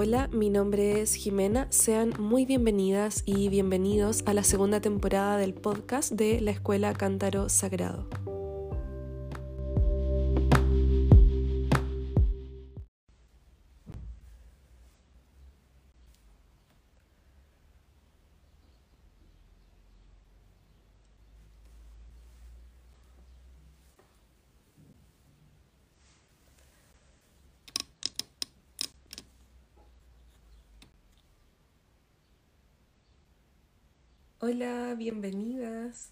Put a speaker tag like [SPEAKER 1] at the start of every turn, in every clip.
[SPEAKER 1] Hola, mi nombre es Jimena. Sean muy bienvenidas y bienvenidos a la segunda temporada del podcast de la Escuela Cántaro Sagrado. Hola, bienvenidas.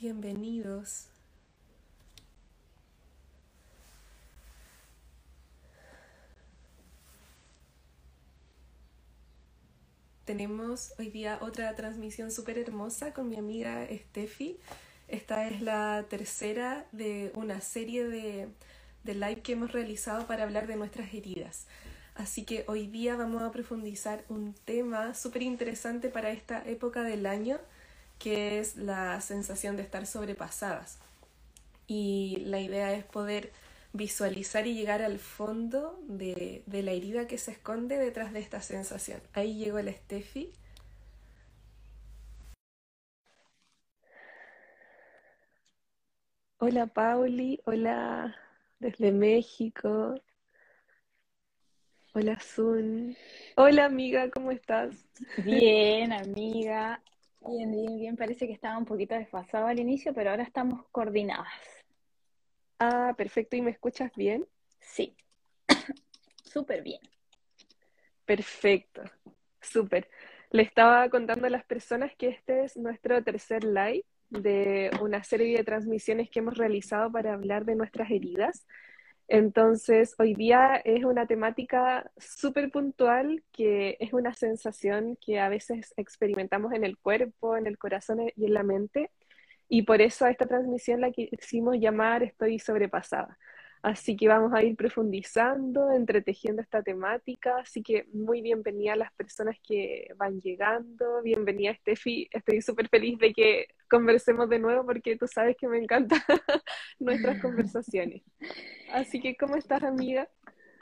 [SPEAKER 1] Bienvenidos. Tenemos hoy día otra transmisión súper hermosa con mi amiga Steffi. Esta es la tercera de una serie de, de live que hemos realizado para hablar de nuestras heridas. Así que hoy día vamos a profundizar un tema súper interesante para esta época del año, que es la sensación de estar sobrepasadas. Y la idea es poder visualizar y llegar al fondo de, de la herida que se esconde detrás de esta sensación. Ahí llegó el Steffi. Hola Pauli, hola desde México. Hola Sun. Hola amiga, ¿cómo estás?
[SPEAKER 2] Bien, amiga. Bien, bien, bien. Parece que estaba un poquito desfasado al inicio, pero ahora estamos coordinadas.
[SPEAKER 1] Ah, perfecto. ¿Y me escuchas bien?
[SPEAKER 2] Sí. Súper bien.
[SPEAKER 1] Perfecto. Súper. Le estaba contando a las personas que este es nuestro tercer live de una serie de transmisiones que hemos realizado para hablar de nuestras heridas. Entonces, hoy día es una temática súper puntual que es una sensación que a veces experimentamos en el cuerpo, en el corazón y en la mente. Y por eso a esta transmisión la quisimos llamar Estoy sobrepasada. Así que vamos a ir profundizando, entretejiendo esta temática. Así que muy bienvenida a las personas que van llegando. Bienvenida, Steffi. Estoy súper feliz de que conversemos de nuevo porque tú sabes que me encantan nuestras conversaciones. Así que, ¿cómo estás, amiga?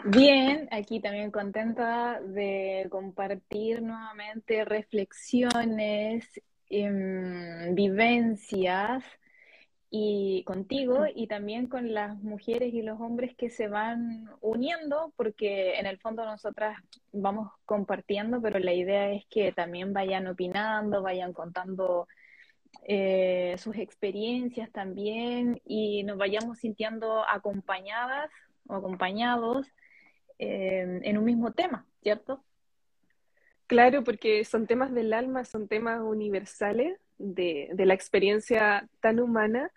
[SPEAKER 2] Bien, aquí también contenta de compartir nuevamente reflexiones, em, vivencias y contigo y también con las mujeres y los hombres que se van uniendo, porque en el fondo nosotras vamos compartiendo, pero la idea es que también vayan opinando, vayan contando eh, sus experiencias también y nos vayamos sintiendo acompañadas o acompañados eh, en un mismo tema, ¿cierto?
[SPEAKER 1] Claro, porque son temas del alma, son temas universales de, de la experiencia tan humana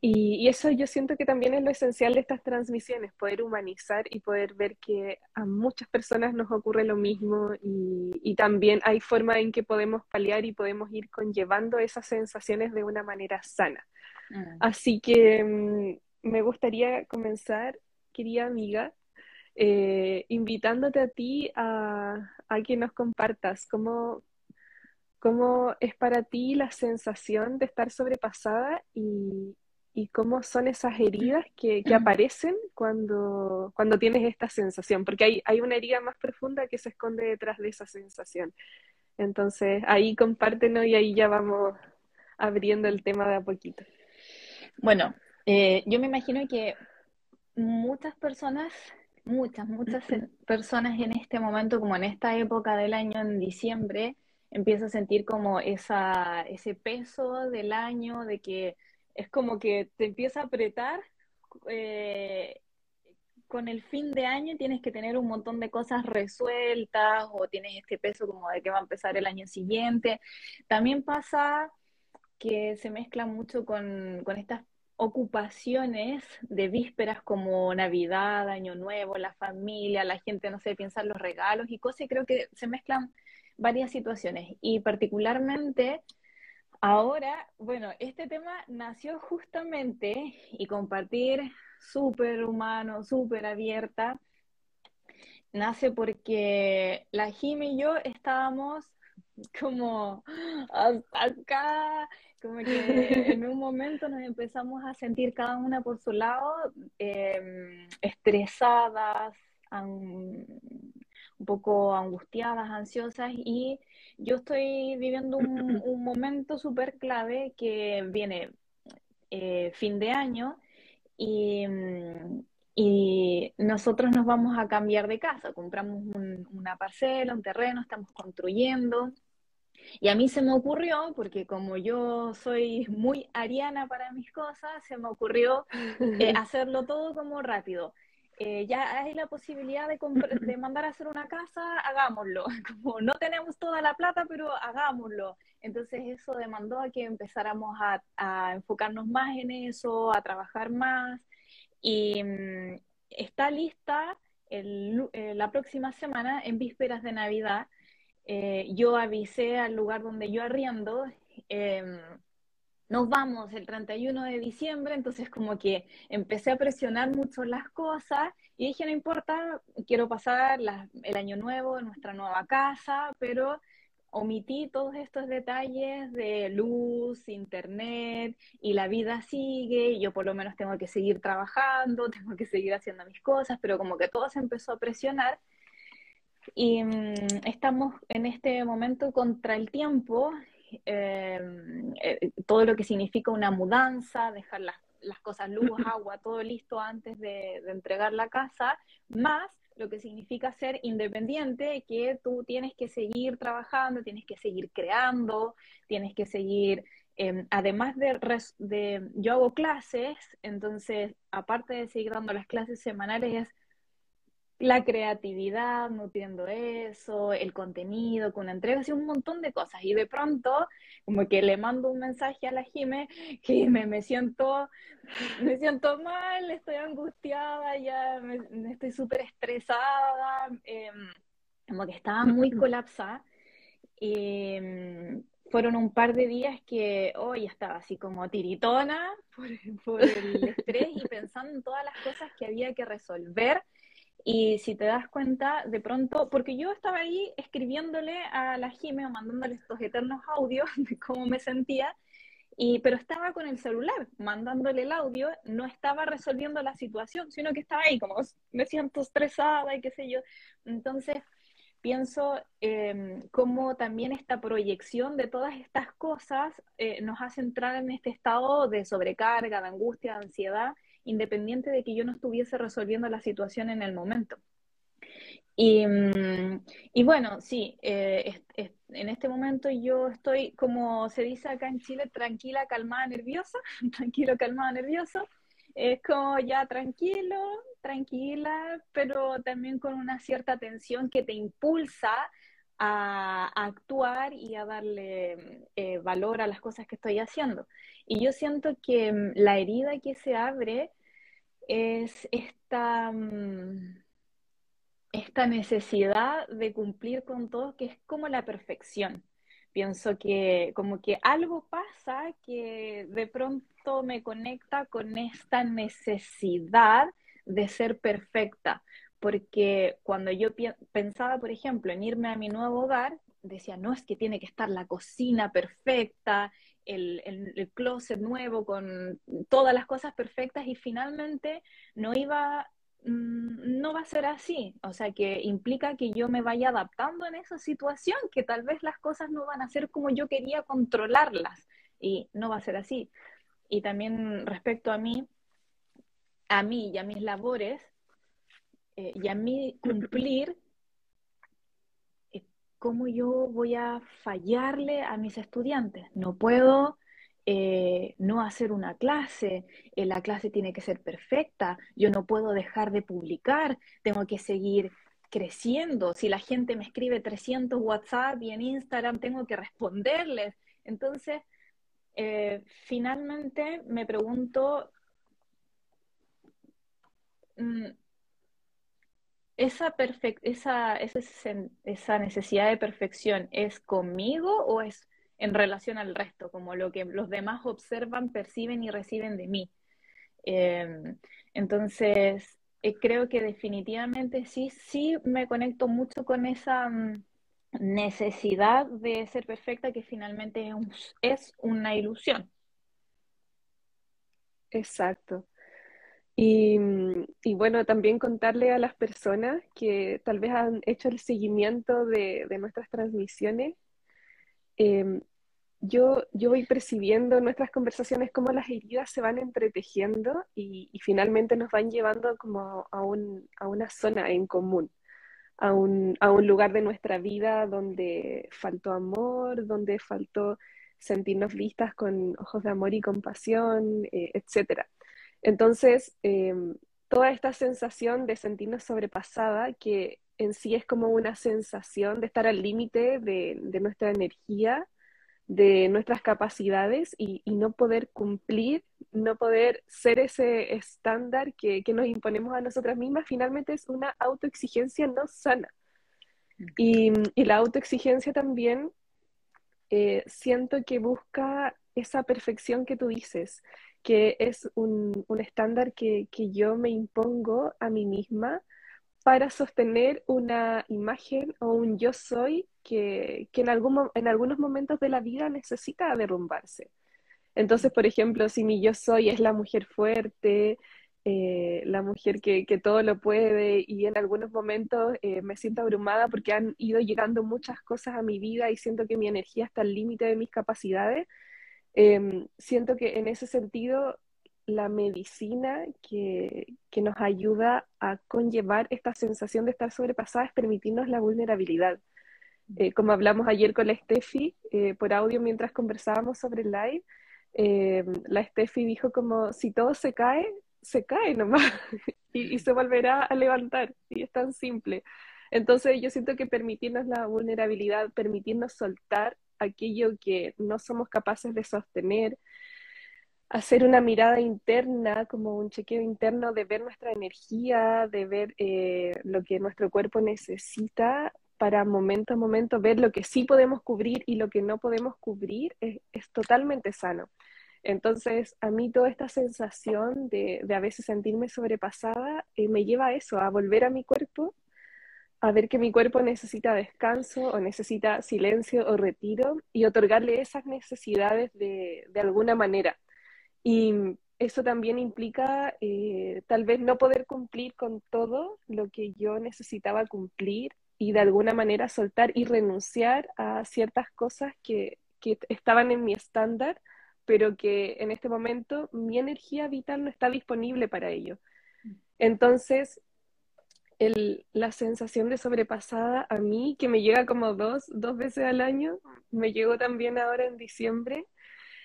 [SPEAKER 1] y, eso yo siento que también es lo esencial de estas transmisiones, poder humanizar y poder ver que a muchas personas nos ocurre lo mismo y, y, también hay forma en que podemos paliar y podemos ir conllevando esas sensaciones de una manera sana. Mm. Así que mm, me gustaría comenzar, querida amiga, eh, invitándote a ti a, a que nos compartas cómo, cómo es para ti la sensación de estar sobrepasada y, y cómo son esas heridas que, que, aparecen cuando, cuando tienes esta sensación, porque hay, hay una herida más profunda que se esconde detrás de esa sensación. Entonces, ahí compártenos y ahí ya vamos abriendo el tema de a poquito.
[SPEAKER 2] Bueno, eh, yo me imagino que muchas personas, muchas, muchas personas en este momento, como en esta época del año, en diciembre, empieza a sentir como esa, ese peso del año, de que es como que te empieza a apretar eh, con el fin de año tienes que tener un montón de cosas resueltas o tienes este peso como de que va a empezar el año siguiente. También pasa que se mezcla mucho con, con estas ocupaciones de vísperas como Navidad, Año Nuevo, la familia, la gente, no sé, piensa en los regalos y cosas, creo que se mezclan varias situaciones. Y particularmente Ahora, bueno, este tema nació justamente y compartir súper humano, súper abierta, nace porque la Jim y yo estábamos como hasta acá, como que en un momento nos empezamos a sentir cada una por su lado, em, estresadas, un poco angustiadas, ansiosas y yo estoy viviendo un, un momento súper clave que viene eh, fin de año y, y, nosotros nos vamos a cambiar de casa, compramos una parcela, un terreno, estamos construyendo. Y a mí se me ocurrió, porque como yo soy muy ariana para mis cosas, se me ocurrió eh, hacerlo todo como rápido. Eh, ya hay la posibilidad de, de, mandar a hacer una casa, hagámoslo. Como no tenemos toda la plata, pero hagámoslo. Entonces eso demandó a que empezáramos a, a enfocarnos más en eso, a trabajar más. Y mm, está lista el, eh, la próxima semana, en vísperas de Navidad. Eh, yo avisé al lugar donde yo arriendo em, nos vamos el 31 de diciembre, entonces como que empecé a presionar mucho las cosas y dije, no importa, quiero pasar el año nuevo en nuestra nueva casa, pero omití todos estos detalles de luz, internet y la vida sigue, yo por lo menos tengo que seguir trabajando, tengo que seguir haciendo mis cosas, pero como que todo se empezó a presionar. Y mm, estamos en este momento contra el tiempo Em, eh, todo lo que significa una mudanza, dejar las, cosas luz, agua, todo listo antes de, entregar la casa, más lo que significa ser independiente, que tú tienes que seguir trabajando, tienes que seguir creando, tienes que seguir, em, además de, de, yo hago clases, entonces, aparte de seguir dando las clases semanales, es la creatividad, nutriendo eso, el contenido, con entrega, así un montón de cosas. Y de pronto, como que le mando un mensaje a la Jime, Jime, me siento, me siento mal, estoy angustiada, ya me, estoy súper estresada, em, como que estaba muy colapsada. Y em, fueron un par de días que hoy estaba así como tiritona por, por el estrés y pensando en todas las cosas que había que resolver y si te das cuenta, de pronto, porque yo estaba ahí escribiéndole a la Jime o mandándole estos eternos audios de cómo me sentía, y, pero estaba con el celular, mandándole el audio, no estaba resolviendo la situación, sino que estaba ahí como me siento estresada y qué sé yo. Entonces, pienso eh, cómo también esta proyección de todas estas cosas eh, nos hace entrar en este estado de sobrecarga, de angustia, de ansiedad, independiente de que yo no estuviese resolviendo la situación en el momento. Y, mm, bueno, sí, eh, en este momento yo estoy, como se dice acá en Chile, tranquila, calmada, nerviosa, tranquilo, calmada, nervioso. Es como ya tranquilo, tranquila, pero también con una cierta tensión que te impulsa a, actuar y a darle eh, valor a las cosas que estoy haciendo. Y yo siento que mm, la herida que se abre es esta, mm, esta necesidad de cumplir con todo, que es como la perfección. Pienso que como que algo pasa que de pronto me conecta con esta necesidad de ser perfecta, porque cuando yo pensaba, por ejemplo, en irme a mi nuevo hogar, decía, no, es que tiene que estar la cocina perfecta, el, el, closet nuevo con todas las cosas perfectas y finalmente no iba, mm, no va a ser así. O sea, que implica que yo me vaya adaptando en esa situación, que tal vez las cosas no van a ser como yo quería controlarlas y no va a ser así. Y también respecto a mí, a mí y a mis labores, eh, y a mí cumplir ¿cómo yo voy a fallarle a mis estudiantes? No puedo eh, no hacer una clase, eh, la clase tiene que ser perfecta, yo no puedo dejar de publicar, tengo que seguir creciendo. Si la gente me escribe 300 WhatsApp y en Instagram tengo que responderles. Entonces, eh, finalmente me pregunto, esa, esa, esa, necesidad de perfección es conmigo o es en relación al resto, como lo que los demás observan, perciben y reciben de mí. Em, entonces, eh, creo que definitivamente sí, sí me conecto mucho con esa, mm, necesidad de ser perfecta que finalmente es una ilusión.
[SPEAKER 1] Exacto. Y, bueno, también contarle a las personas que tal vez han hecho el seguimiento de, nuestras transmisiones. Em, yo, yo voy percibiendo en nuestras conversaciones cómo las heridas se van entretejiendo y, finalmente nos van llevando como a, un, a una zona en común a un, a un lugar de nuestra vida donde faltó amor, donde faltó sentirnos vistas con ojos de amor y compasión, eh, etc. Entonces, em, toda esta sensación de sentirnos sobrepasada, que en sí es como una sensación de estar al límite de, nuestra energía, de nuestras capacidades y, no poder cumplir, no poder ser ese estándar que, nos imponemos a nosotras mismas, finalmente es una autoexigencia no sana. Y, la autoexigencia también eh, siento que busca esa perfección que tú dices, que es un, estándar que, que yo me impongo a mí misma para sostener una imagen o un yo soy que, en, algún, en algunos momentos de la vida necesita derrumbarse. Entonces, por ejemplo, si mi yo soy es la mujer fuerte, eh, la mujer que, todo lo puede y en algunos momentos eh, me siento abrumada porque han ido llegando muchas cosas a mi vida y siento que mi energía está al límite de mis capacidades, em, siento que en ese sentido la medicina que, nos ayuda a conllevar esta sensación de estar sobrepasada es permitirnos la vulnerabilidad. Eh, como hablamos ayer con la Steffi eh, por audio mientras conversábamos sobre el live, eh, la Steffi dijo como si todo se cae, se cae nomás y, y se volverá a levantar y es tan simple. Entonces yo siento que permitirnos la vulnerabilidad, permitirnos soltar aquello que no somos capaces de sostener, hacer una mirada interna, como un chequeo interno de ver nuestra energía, de ver eh, lo que nuestro cuerpo necesita para momento a momento ver lo que sí podemos cubrir y lo que no podemos cubrir es, totalmente sano. Entonces, a mí toda esta sensación de, a veces sentirme sobrepasada eh, me lleva a eso, a volver a mi cuerpo, a ver que mi cuerpo necesita descanso o necesita silencio o retiro y otorgarle esas necesidades de, de alguna manera y eso también implica eh, tal vez no poder cumplir con todo lo que yo necesitaba cumplir y de alguna manera soltar y renunciar a ciertas cosas que, que estaban en mi estándar, pero que en este momento mi energía vital no está disponible para ello. Entonces, el, la sensación de sobrepasada a mí, que me llega como dos, dos veces al año, me llegó también ahora en diciembre,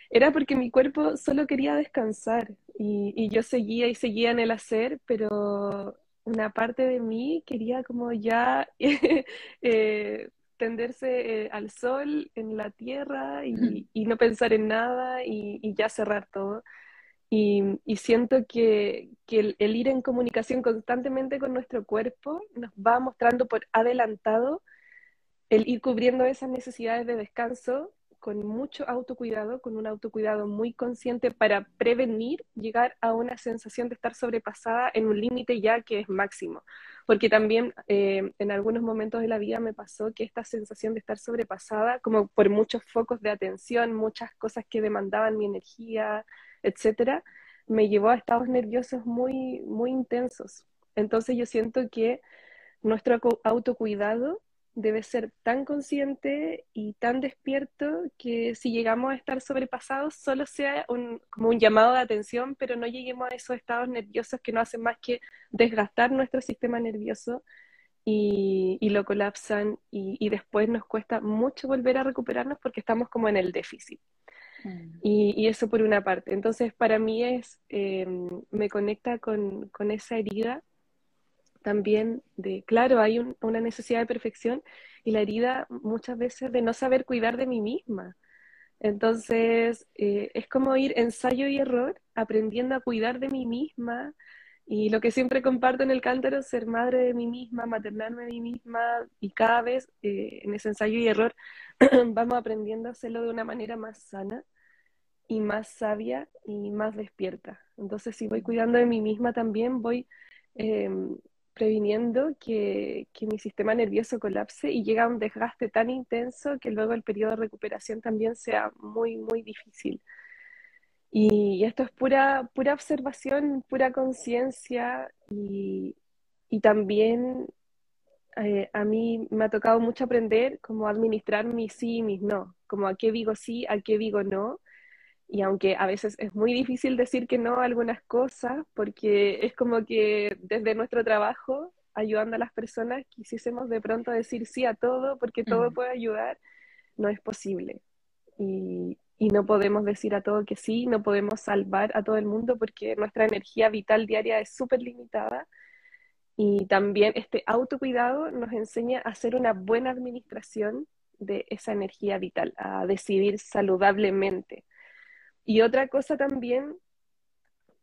[SPEAKER 1] era porque mi cuerpo solo quería descansar y, yo seguía y seguía en el hacer, pero una parte de mí quería como ya eh, tenderse eh, al sol, en la tierra y, no pensar en nada y, ya cerrar todo. Y, siento que, el, el, ir en comunicación constantemente con nuestro cuerpo nos va mostrando por adelantado el ir cubriendo esas necesidades de descanso con mucho autocuidado, con un autocuidado muy consciente para prevenir llegar a una sensación de estar sobrepasada en un límite ya que es máximo. Porque también eh, en algunos momentos de la vida me pasó que esta sensación de estar sobrepasada, como por muchos focos de atención, muchas cosas que demandaban mi energía, etcétera, me llevó a estados nerviosos muy, muy intensos. Entonces yo siento que nuestro autocuidado debe ser tan consciente y tan despierto que si llegamos a estar sobrepasados solo sea como un llamado de atención, pero no lleguemos a esos estados nerviosos que no hacen más que desgastar nuestro sistema nervioso y, lo colapsan y, después nos cuesta mucho volver a recuperarnos porque estamos como en el déficit. Mm. Y, eso por una parte. Entonces, para mí es, eh, me conecta con, con esa herida también de, claro, hay una necesidad de perfección y la herida muchas veces de no saber cuidar de mí misma. Entonces, eh, es como ir ensayo y error, aprendiendo a cuidar de mí misma. Y lo que siempre comparto en el cántaro, ser madre de mí misma, maternarme de mí misma, y cada vez eh, en ese ensayo y error vamos aprendiendo a hacerlo de una manera más sana y más sabia y más despierta. Entonces, si voy cuidando de mí misma también, voy em, previniendo que, que, mi sistema nervioso colapse y llega a un desgaste tan intenso que luego el periodo de recuperación también sea muy, muy difícil. Y esto es pura, pura observación, pura conciencia y, y, también eh, a mí me ha tocado mucho aprender cómo administrar mis sí y mis no, como a qué digo sí, a qué digo no. Y aunque a veces es muy difícil decir que no a algunas cosas, porque es como que desde nuestro trabajo, ayudando a las personas, quisiésemos de pronto decir sí a todo, porque todo puede ayudar, no es posible. Y, y no podemos decir a todo que sí, no podemos salvar a todo el mundo porque nuestra energía vital diaria es súper limitada. Y también este autocuidado nos enseña a hacer una buena administración de esa energía vital, a decidir saludablemente. Y otra cosa también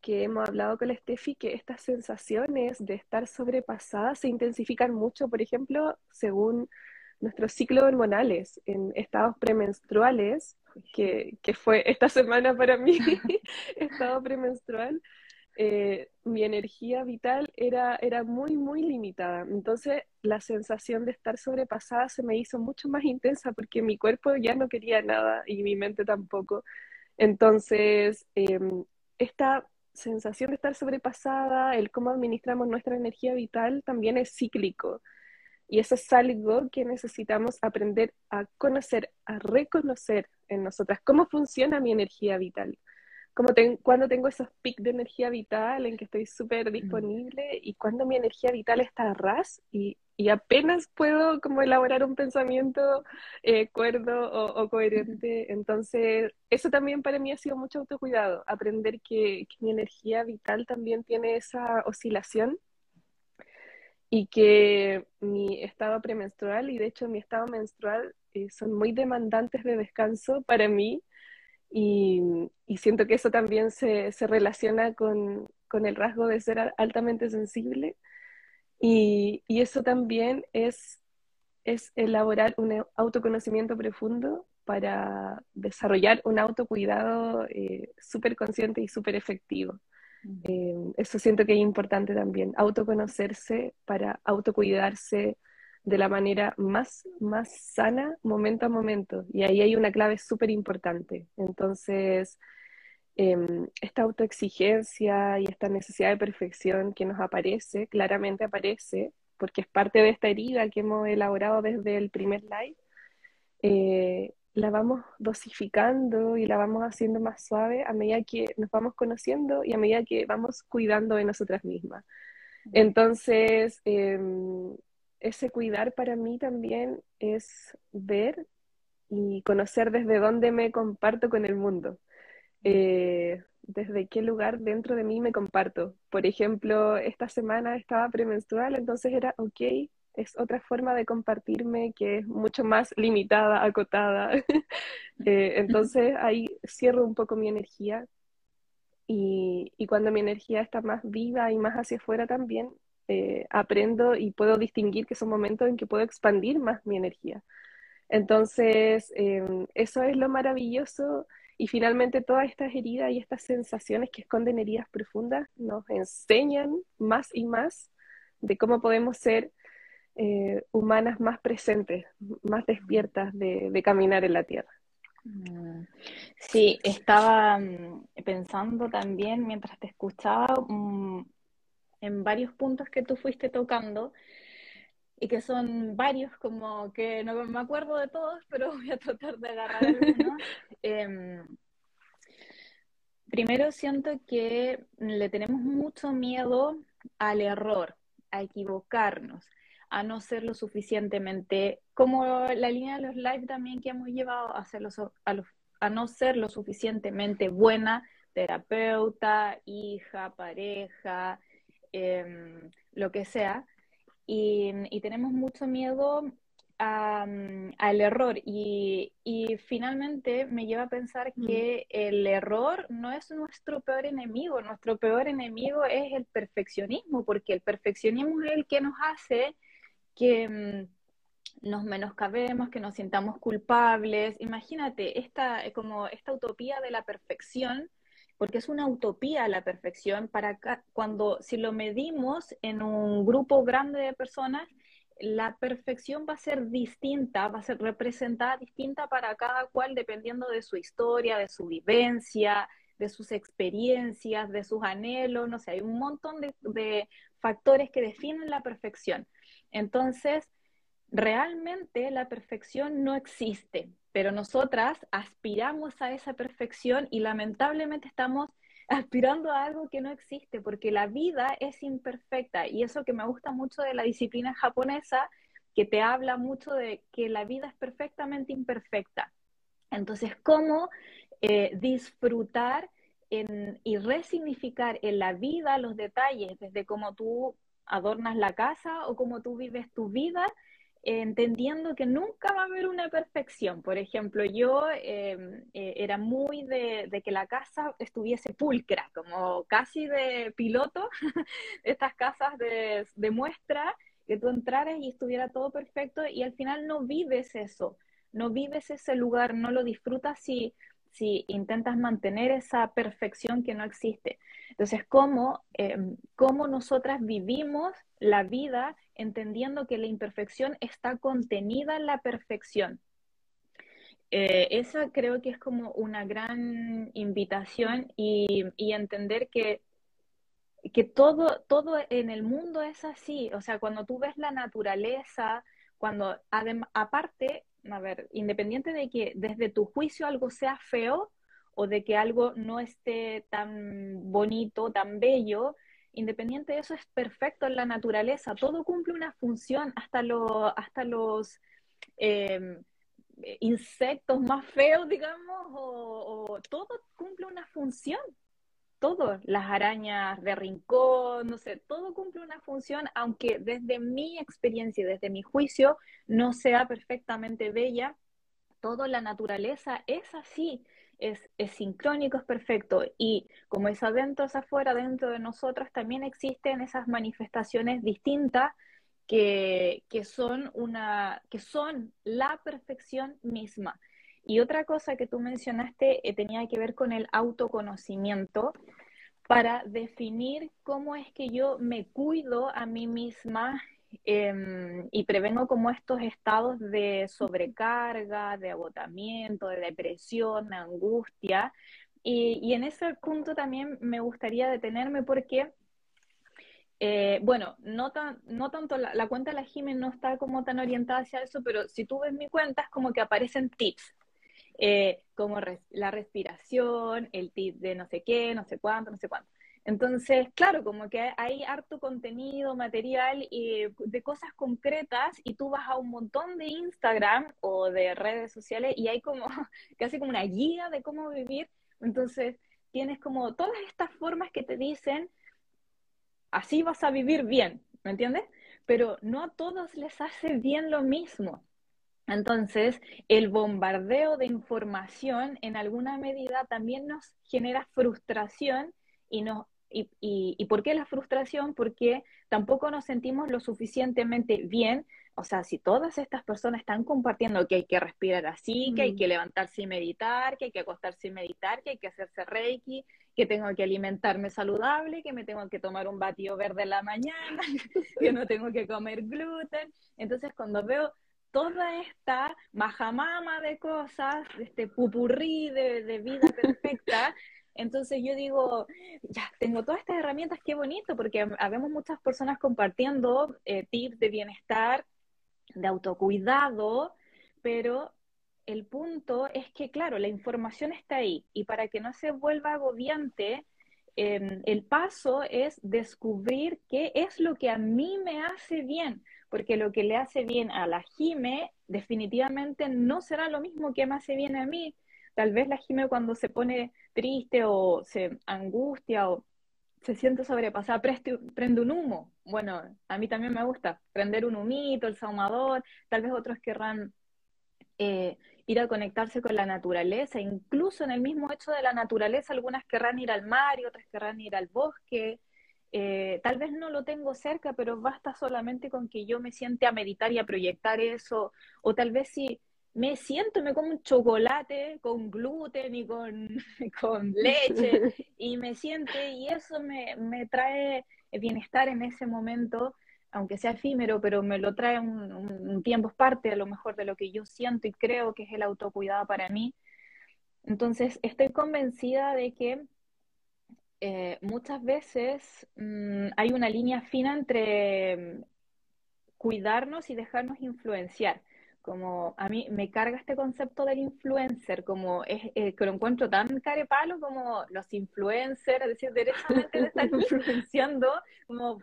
[SPEAKER 1] que hemos hablado con la Steffi, que estas sensaciones de estar sobrepasadas se intensifican mucho, por ejemplo, según nuestros ciclos hormonales en estados premenstruales, que, que fue esta semana para mí, estado premenstrual, eh, mi energía vital era, era muy, muy limitada. Entonces, la sensación de estar sobrepasada se me hizo mucho más intensa porque mi cuerpo ya no quería nada y mi mente tampoco. Entonces, em, esta sensación de estar sobrepasada, el cómo administramos nuestra energía vital, también es cíclico. Y eso es algo que necesitamos aprender a conocer, a reconocer en nosotras. ¿Cómo funciona mi energía vital? Como cuando tengo esos picos de energía vital en que estoy súper disponible y cuando mi energía vital está a ras y, y, apenas puedo como elaborar un pensamiento eh, cuerdo o, coherente. Entonces, eso también para mí ha sido mucho autocuidado, aprender que, que mi energía vital también tiene esa oscilación y que mi estado premenstrual y de hecho mi estado menstrual eh, son muy demandantes de descanso para mí y, y siento que eso también se, se relaciona con, con, el rasgo de ser altamente sensible y, y, eso también es, es elaborar un autoconocimiento profundo para desarrollar un autocuidado eh, súper consciente y súper efectivo. Eh, eso siento que es importante también, autoconocerse para autocuidarse de la manera más, más sana momento a momento. Y ahí hay una clave súper importante. Entonces, em, esta autoexigencia y esta necesidad de perfección que nos aparece, claramente aparece, porque es parte de esta herida que hemos elaborado desde el primer live, eh, la vamos dosificando y la vamos haciendo más suave a medida que nos vamos conociendo y a medida que vamos cuidando de nosotras mismas. Entonces, em, ese cuidar para mí también es ver y conocer desde dónde me comparto con el mundo. Eh, desde qué lugar dentro de mí me comparto. Por ejemplo, esta semana estaba premenstrual, entonces era, ok, es otra forma de compartirme que es mucho más limitada, acotada. Eh, entonces ahí cierro un poco mi energía y, y, cuando mi energía está más viva y más hacia afuera también, eh, aprendo y puedo distinguir que son momentos en que puedo expandir más mi energía. Entonces, em, eso es lo maravilloso y finalmente todas estas heridas y estas sensaciones que esconden heridas profundas nos enseñan más y más de cómo podemos ser eh, humanas más presentes, más despiertas de, caminar en la tierra.
[SPEAKER 2] Mm. Sí, estaba mm, pensando también mientras te escuchaba mm, en varios puntos que tú fuiste tocando y que son varios, como que no me acuerdo de todos, pero voy a tratar de agarrar algunos. Em, primero siento que le tenemos mucho miedo al error, a equivocarnos a no ser lo suficientemente, como la línea de los live también que hemos llevado a, a, a no ser lo suficientemente buena terapeuta, hija, pareja, em, lo que sea. Y, tenemos mucho miedo al error y, y, finalmente me lleva a pensar que el error no es nuestro peor enemigo, nuestro peor enemigo es el perfeccionismo, porque el perfeccionismo es el que nos hace que mm, nos menoscabemos, que nos sintamos culpables. Imagínate esta, como esta utopía de la perfección porque es una utopía la perfección para cuando si lo medimos en un grupo grande de personas, la perfección va a ser distinta, va a ser representada distinta para cada cual dependiendo de su historia, de su vivencia, de sus experiencias, de sus anhelos, no sé, hay un montón de, de factores que definen la perfección. Entonces, realmente la perfección no existe, pero nosotras aspiramos a esa perfección y lamentablemente estamos aspirando a algo que no existe, porque la vida es imperfecta y eso que me gusta mucho de la disciplina japonesa, que te habla mucho de que la vida es perfectamente imperfecta. Entonces, ¿cómo eh, disfrutar y resignificar en la vida los detalles, desde cómo tú adornas la casa o cómo tú vives tu vida entendiendo que nunca va a haber una perfección. Por ejemplo, yo em, eh, era muy de, que la casa estuviese pulcra, como casi de piloto, estas casas de, de, muestra, que tú entraras y estuviera todo perfecto y al final no vives eso, no vives ese lugar, no lo disfrutas si, si intentas mantener esa perfección que no existe. Entonces, ¿cómo, em, cómo nosotras vivimos la vida entendiendo que la imperfección está contenida en la perfección? Eh, esa creo que es como una gran invitación y, entender que, que todo, todo en el mundo es así. O sea, cuando tú ves la naturaleza, cuando aparte a ver, independiente de que desde tu juicio algo sea feo o de que algo no esté tan bonito, tan bello, independiente de eso es perfecto en la naturaleza, todo cumple una función, hasta, hasta los em, insectos más feos, digamos, o, todo cumple una función todo, las arañas de rincón, no sé, todo cumple una función, aunque desde mi experiencia y desde mi juicio no sea perfectamente bella, toda la naturaleza es así, es, es sincrónico, es perfecto, y como es adentro, es afuera, dentro de nosotras, también existen esas manifestaciones distintas que, que, son, una, que son la perfección misma. Y otra cosa que tú mencionaste eh, tenía que ver con el autoconocimiento para definir cómo es que yo me cuido a mí misma em, y prevengo como estos estados de sobrecarga, de agotamiento, de depresión, de angustia. Y, en ese punto también me gustaría detenerme porque eh, bueno, no, tan, no tanto la, cuenta de la Jiménez no está como tan orientada hacia eso, pero si tú ves mi cuenta es como que aparecen tips, eh, como la respiración, el tip de no sé qué, no sé cuánto, no sé cuánto. Entonces, claro, como que hay harto contenido, material y de cosas concretas y tú vas a un montón de Instagram o de redes sociales y hay como casi como una guía de cómo vivir. Entonces, tienes como todas estas formas que te dicen, así vas a vivir bien, ¿me entiendes? Pero no a todos les hace bien lo mismo. Entonces, el bombardeo de información en alguna medida también nos genera frustración y nos y, y, por qué la frustración? Porque tampoco nos sentimos lo suficientemente bien. O sea, si todas estas personas están compartiendo que hay que respirar así, que hay que levantarse y meditar, que hay que acostarse y meditar, que hay que hacerse reiki, que tengo que alimentarme saludable, que me tengo que tomar un batido verde en la mañana, que no tengo que comer gluten. Entonces, cuando veo toda esta majamama de cosas, este pupurrí de, de vida perfecta. Entonces yo digo, ya, tengo todas estas herramientas, qué bonito, porque habemos muchas personas compartiendo eh, tips de bienestar, de autocuidado, pero el punto es que, claro, la información está ahí y para que no se vuelva agobiante, em, el paso es descubrir qué es lo que a mí me hace bien porque lo que le hace bien a la Jime definitivamente no será lo mismo que me hace bien a mí. Tal vez la Jime cuando se pone triste o se angustia o se siente sobrepasada, prende un humo. Bueno, a mí también me gusta prender un humito, el saumador, tal vez otros querrán eh, ir a conectarse con la naturaleza, incluso en el mismo hecho de la naturaleza, algunas querrán ir al mar y otras querrán ir al bosque, eh, tal vez no lo tengo cerca, pero basta solamente con que yo me siente a meditar y a proyectar eso, o tal vez si me siento, me como un chocolate con gluten y con, con leche y me siente y eso me, me, trae bienestar en ese momento, aunque sea efímero, pero me lo trae un, un, tiempo, es parte a lo mejor de lo que yo siento y creo que es el autocuidado para mí. Entonces, estoy convencida de que eh, muchas veces mm, hay una línea fina entre cuidarnos y dejarnos influenciar como a mí me carga este concepto del influencer, como es eh, que lo encuentro tan carepalo como los influencers, es decir, derechamente te están influenciando, como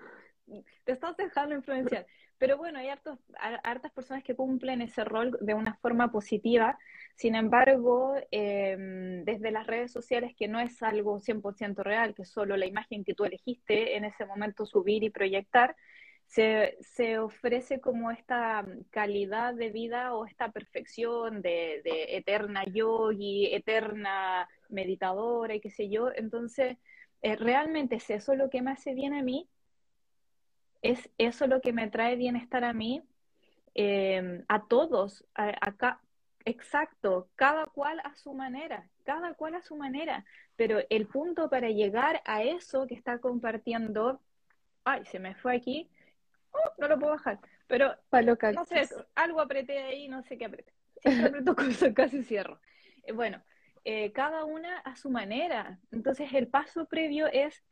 [SPEAKER 2] te estás dejando influenciar. Pero bueno, hay hartos, hartas personas que cumplen ese rol de una forma positiva. Sin embargo, em, desde las redes sociales, que no es algo 100% real, que es solo la imagen que tú elegiste en ese momento subir y proyectar, se, se, ofrece como esta calidad de vida o esta perfección de, de, eterna yogi, eterna meditadora y qué sé yo. Entonces, eh, ¿realmente es eso lo que me hace bien a mí? ¿Es eso lo que me trae bienestar a mí? Eh, a todos, acá, exacto, cada cual a su manera, cada cual a su manera, pero el punto para llegar a eso que está compartiendo, ay, se me fue aquí, Oh, no lo puedo bajar. Pero, no sé, algo apreté ahí, no sé qué apreté. Siempre aprieto cosas, casi cierro. Eh, bueno, eh, cada una a su manera. Entonces, el paso previo es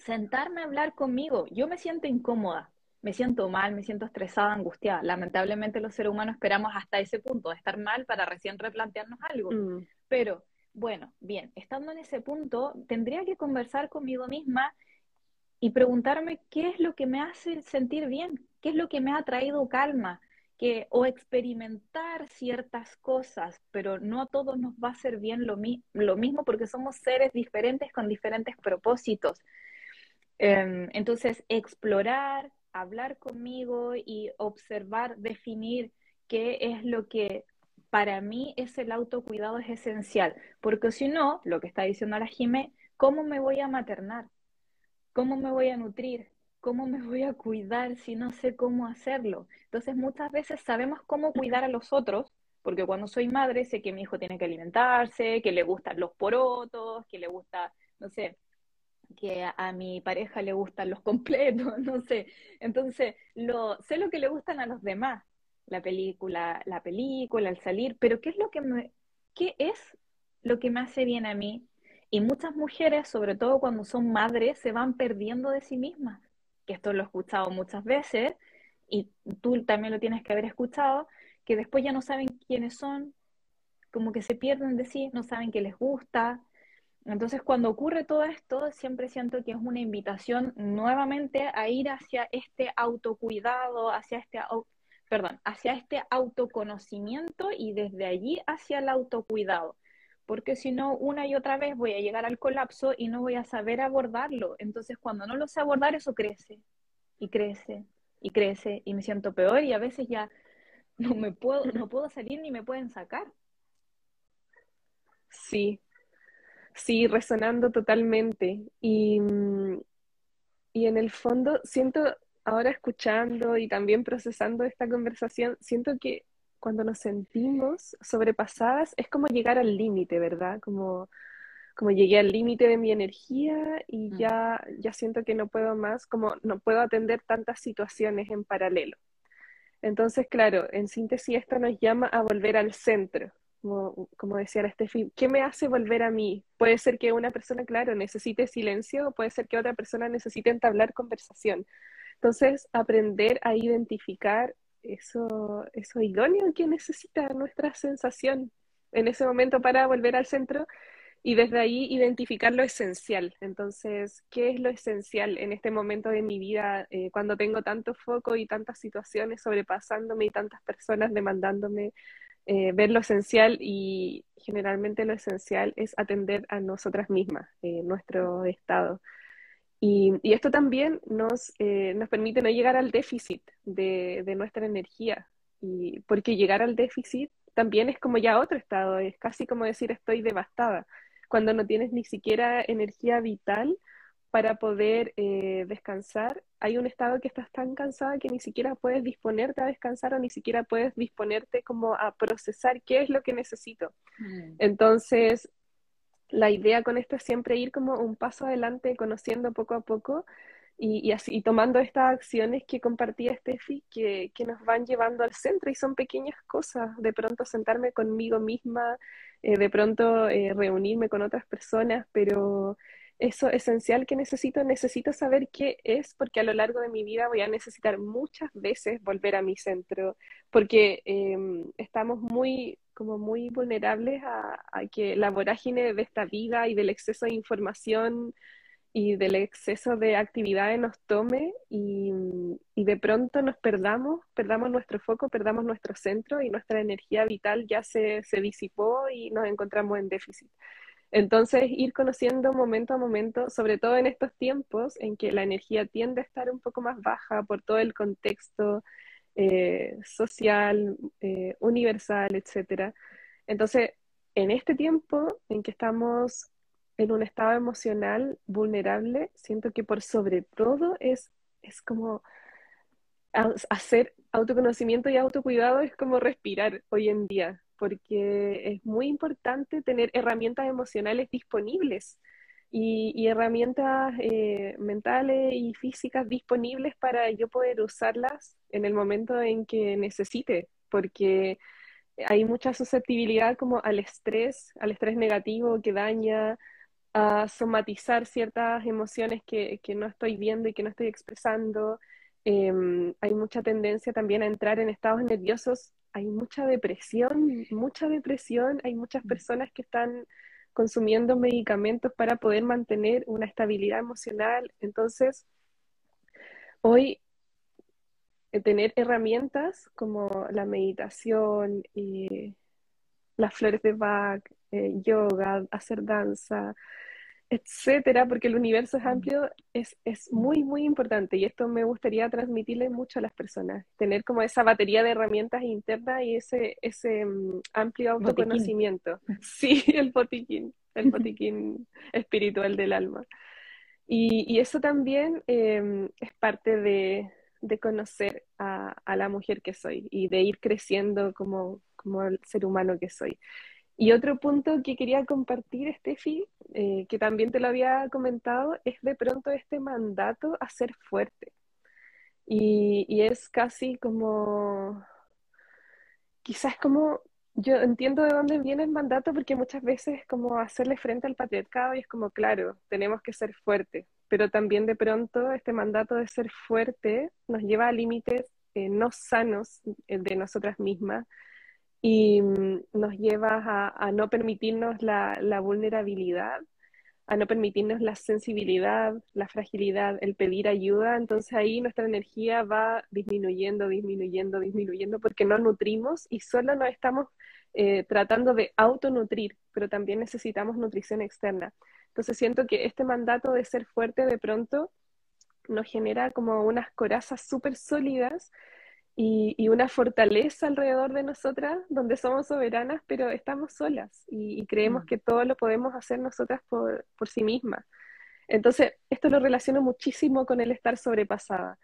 [SPEAKER 2] sentarme a hablar conmigo. Yo me siento incómoda, me siento mal, me siento estresada, angustiada. Lamentablemente los seres humanos esperamos hasta ese punto de estar mal para recién replantearnos algo. Mm. Pero, bueno, bien, estando en ese punto, tendría que conversar conmigo misma y preguntarme qué es lo que me hace sentir bien, qué es lo que me ha traído calma, que, o experimentar ciertas cosas, pero no a todos nos va a hacer bien lo, lo mismo porque somos seres diferentes con diferentes propósitos. Em, entonces, explorar, hablar conmigo y observar, definir qué es lo que para mí es el autocuidado es esencial, porque si no, lo que está diciendo la Jimé, ¿cómo me voy a maternar? ¿Cómo me voy a nutrir? ¿Cómo me voy a cuidar si no sé cómo hacerlo? Entonces muchas veces sabemos cómo cuidar a los otros, porque cuando soy madre sé que mi hijo tiene que alimentarse, que le gustan los porotos, que le gusta, no sé, que a, mi pareja le gustan los completos, no sé. Entonces, lo, sé lo que le gustan a los demás, la película, la película, el salir, pero ¿qué es lo que me, qué es lo que me hace bien a mí? Y muchas mujeres, sobre todo cuando son madres, se van perdiendo de sí mismas, que esto lo he escuchado muchas veces y tú también lo tienes que haber escuchado, que después ya no saben quiénes son, como que se pierden de sí, no saben qué les gusta. Entonces, cuando ocurre todo esto, siempre siento que es una invitación nuevamente a ir hacia este autocuidado, hacia este, perdón, hacia este autoconocimiento y desde allí hacia el autocuidado porque si no, una y otra vez voy a llegar al colapso y no voy a saber abordarlo. Entonces, cuando no lo sé abordar, eso crece y crece y crece y me siento peor y a veces ya no me puedo, no puedo salir ni me pueden sacar.
[SPEAKER 1] Sí, sí, resonando totalmente. Y, y en el fondo, siento, ahora escuchando y también procesando esta conversación, siento que cuando nos sentimos sobrepasadas, es como llegar al límite, ¿verdad? Como, como llegué al límite de mi energía y mm. ya, ya siento que no puedo más, como no puedo atender tantas situaciones en paralelo. Entonces, claro, en síntesis esto nos llama a volver al centro, como, como decía Steffi, ¿qué me hace volver a mí? Puede ser que una persona, claro, necesite silencio, puede ser que otra persona necesite entablar conversación. Entonces, aprender a identificar eso, eso idóneo que necesita nuestra sensación en ese momento para volver al centro y desde ahí identificar lo esencial. Entonces, ¿qué es lo esencial en este momento de mi vida eh, cuando tengo tanto foco y tantas situaciones sobrepasándome y tantas personas demandándome? Eh, ver lo esencial y generalmente lo esencial es atender a nosotras mismas, eh, nuestro estado. Y, esto también nos, eh, nos permite no llegar al déficit de, de, nuestra energía, y, porque llegar al déficit también es como ya otro estado, es casi como decir estoy devastada, cuando no tienes ni siquiera energía vital para poder eh, descansar. Hay un estado que estás tan cansada que ni siquiera puedes disponerte a descansar o ni siquiera puedes disponerte como a procesar qué es lo que necesito. Mm. Entonces, la idea con esto es siempre ir como un paso adelante, conociendo poco a poco y, así tomando estas acciones que compartía Steffi, que, que, nos van llevando al centro y son pequeñas cosas, de pronto sentarme conmigo misma, eh, de pronto eh, reunirme con otras personas, pero eso esencial que necesito, necesito saber qué es, porque a lo largo de mi vida voy a necesitar muchas veces volver a mi centro, porque em, estamos muy, como muy vulnerables a, que la vorágine de esta vida y del exceso de información y del exceso de actividades nos tome y, y, de pronto nos perdamos, perdamos nuestro foco, perdamos nuestro centro y nuestra energía vital ya se, se disipó y nos encontramos en déficit. Entonces, ir conociendo momento a momento, sobre todo en estos tiempos en que la energía tiende a estar un poco más baja por todo el contexto eh, social, eh, universal, etc. Entonces, en este tiempo en que estamos en un estado emocional vulnerable, siento que por sobre todo es, es como hacer autoconocimiento y autocuidado, es como respirar hoy en día porque es muy importante tener herramientas emocionales disponibles y, herramientas eh, mentales y físicas disponibles para yo poder usarlas en el momento en que necesite, porque hay mucha susceptibilidad como al estrés, al estrés negativo que daña, a somatizar ciertas emociones que, no estoy viendo y que no estoy expresando. Em, hay mucha tendencia también a entrar en estados nerviosos hay mucha depresión, mucha depresión, hay muchas mm. personas que están consumiendo medicamentos para poder mantener una estabilidad emocional. Entonces, hoy eh, tener herramientas como la meditación, y las flores de Bach, eh, yoga, hacer danza, etcétera, porque el universo es mm. amplio, es, es, muy, muy importante y esto me gustaría transmitirle mucho a las personas, tener como esa batería de herramientas internas y ese, ese mm, amplio autoconocimiento. Sí, el botiquín, el botiquín espiritual del alma. Y, y eso también em, es parte de, de conocer a, a, la mujer que soy y de ir creciendo como, como el ser humano que soy. Y otro punto que quería compartir, Steffi, eh, que también te lo había comentado, es de pronto este mandato a ser fuerte. Y, es casi como, quizás como, yo entiendo de dónde viene el mandato porque muchas veces es como hacerle frente al patriarcado y es como, claro, tenemos que ser fuertes, pero también de pronto este mandato de ser fuerte nos lleva a límites eh, no sanos eh, de nosotras mismas y mm, nos lleva a, no permitirnos la, vulnerabilidad, a no permitirnos la sensibilidad, la fragilidad, el pedir ayuda. Entonces ahí nuestra energía va disminuyendo, disminuyendo, disminuyendo porque no nutrimos y solo nos estamos eh, tratando de autonutrir, pero también necesitamos nutrición externa. Entonces siento que este mandato de ser fuerte de pronto nos genera como unas corazas súper sólidas y, una fortaleza alrededor de nosotras, donde somos soberanas, pero estamos solas y, creemos mm. que todo lo podemos hacer nosotras por, por sí mismas. Entonces, esto lo relaciono muchísimo con el estar sobrepasada,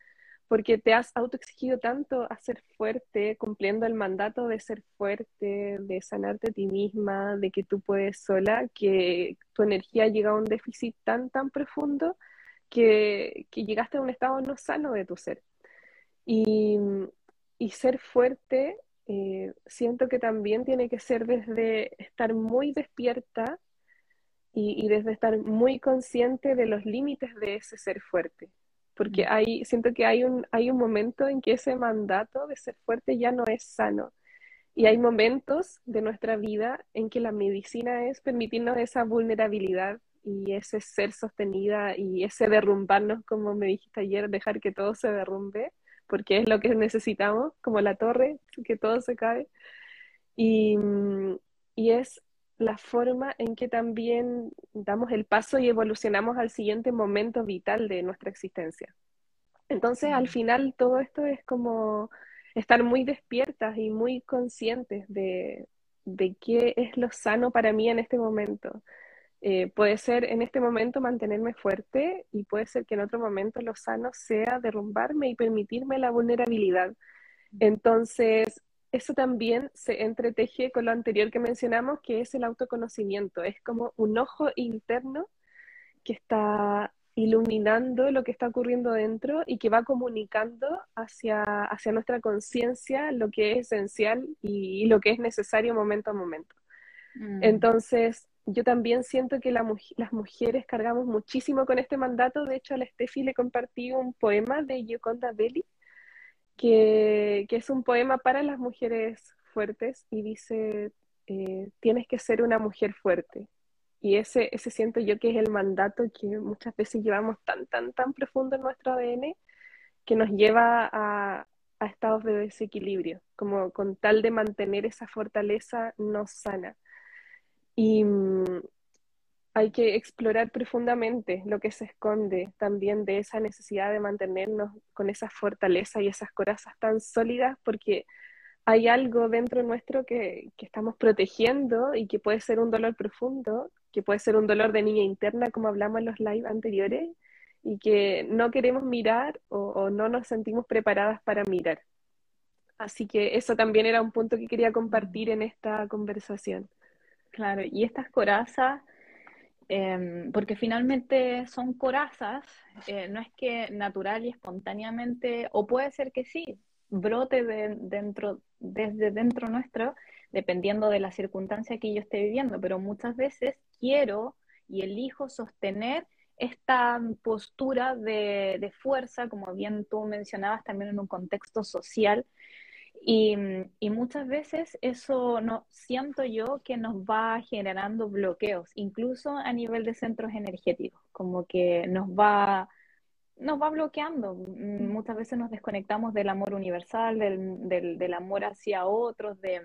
[SPEAKER 1] porque te has autoexigido tanto a ser fuerte, cumpliendo el mandato de ser fuerte, de sanarte a ti misma, de que tú puedes sola, que tu energía llega a un déficit tan, tan profundo que, que llegaste a un estado no sano de tu ser. Y, y ser fuerte, eh, siento que también tiene que ser desde estar muy despierta y, desde estar muy consciente de los límites de ese ser fuerte. Porque mm. hay, siento que hay un, hay un momento en que ese mandato de ser fuerte ya no es sano. Y hay momentos de nuestra vida en que la medicina es permitirnos esa vulnerabilidad y ese ser sostenida y ese derrumbarnos, como me dijiste ayer, dejar que todo se derrumbe porque es lo que necesitamos, como la torre, que todo se cae. Y, y es la forma en que también damos el paso y evolucionamos al siguiente momento vital de nuestra existencia. Entonces, al final, todo esto es como estar muy despiertas y muy conscientes de, de qué es lo sano para mí en este momento. Eh, puede ser en este momento mantenerme fuerte y puede ser que en otro momento lo sano sea derrumbarme y permitirme la vulnerabilidad. Entonces, eso también se entreteje con lo anterior que mencionamos, que es el autoconocimiento. Es como un ojo interno que está iluminando lo que está ocurriendo dentro y que va comunicando hacia, hacia nuestra conciencia lo que es esencial y, lo que es necesario momento a momento. Mm. Entonces, yo también siento que las mujeres cargamos muchísimo con este mandato. De hecho, a la Steffi le compartí un poema de Gioconda Belli, que, es un poema para las mujeres fuertes y dice, eh, tienes que ser una mujer fuerte. Y ese, ese siento yo que es el mandato que muchas veces llevamos tan, tan, tan profundo en nuestro ADN que nos lleva a, a estados de desequilibrio, como con tal de mantener esa fortaleza no sana. Y mm, hay que explorar profundamente lo que se esconde también de esa necesidad de mantenernos con esa fortaleza y esas corazas tan sólidas, porque hay algo dentro nuestro que, que estamos protegiendo y que puede ser un dolor profundo que puede ser un dolor de niña interna, como hablamos en los live anteriores, y que no queremos mirar o, no nos sentimos preparadas para mirar. Así que eso también era un punto que quería compartir en esta conversación.
[SPEAKER 2] Claro, y estas corazas, em, porque finalmente son corazas, eh, no es que natural y espontáneamente, o puede ser que sí, brote de, dentro, desde dentro nuestro, dependiendo de la circunstancia que yo esté viviendo, pero muchas veces quiero y elijo sostener esta postura de, fuerza, como bien tú mencionabas también en un contexto social, y, muchas veces eso no siento yo que nos va generando bloqueos, incluso a nivel de centros energéticos, como que nos va nos va bloqueando. Muchas veces nos desconectamos del amor universal, del, del amor hacia otros, de,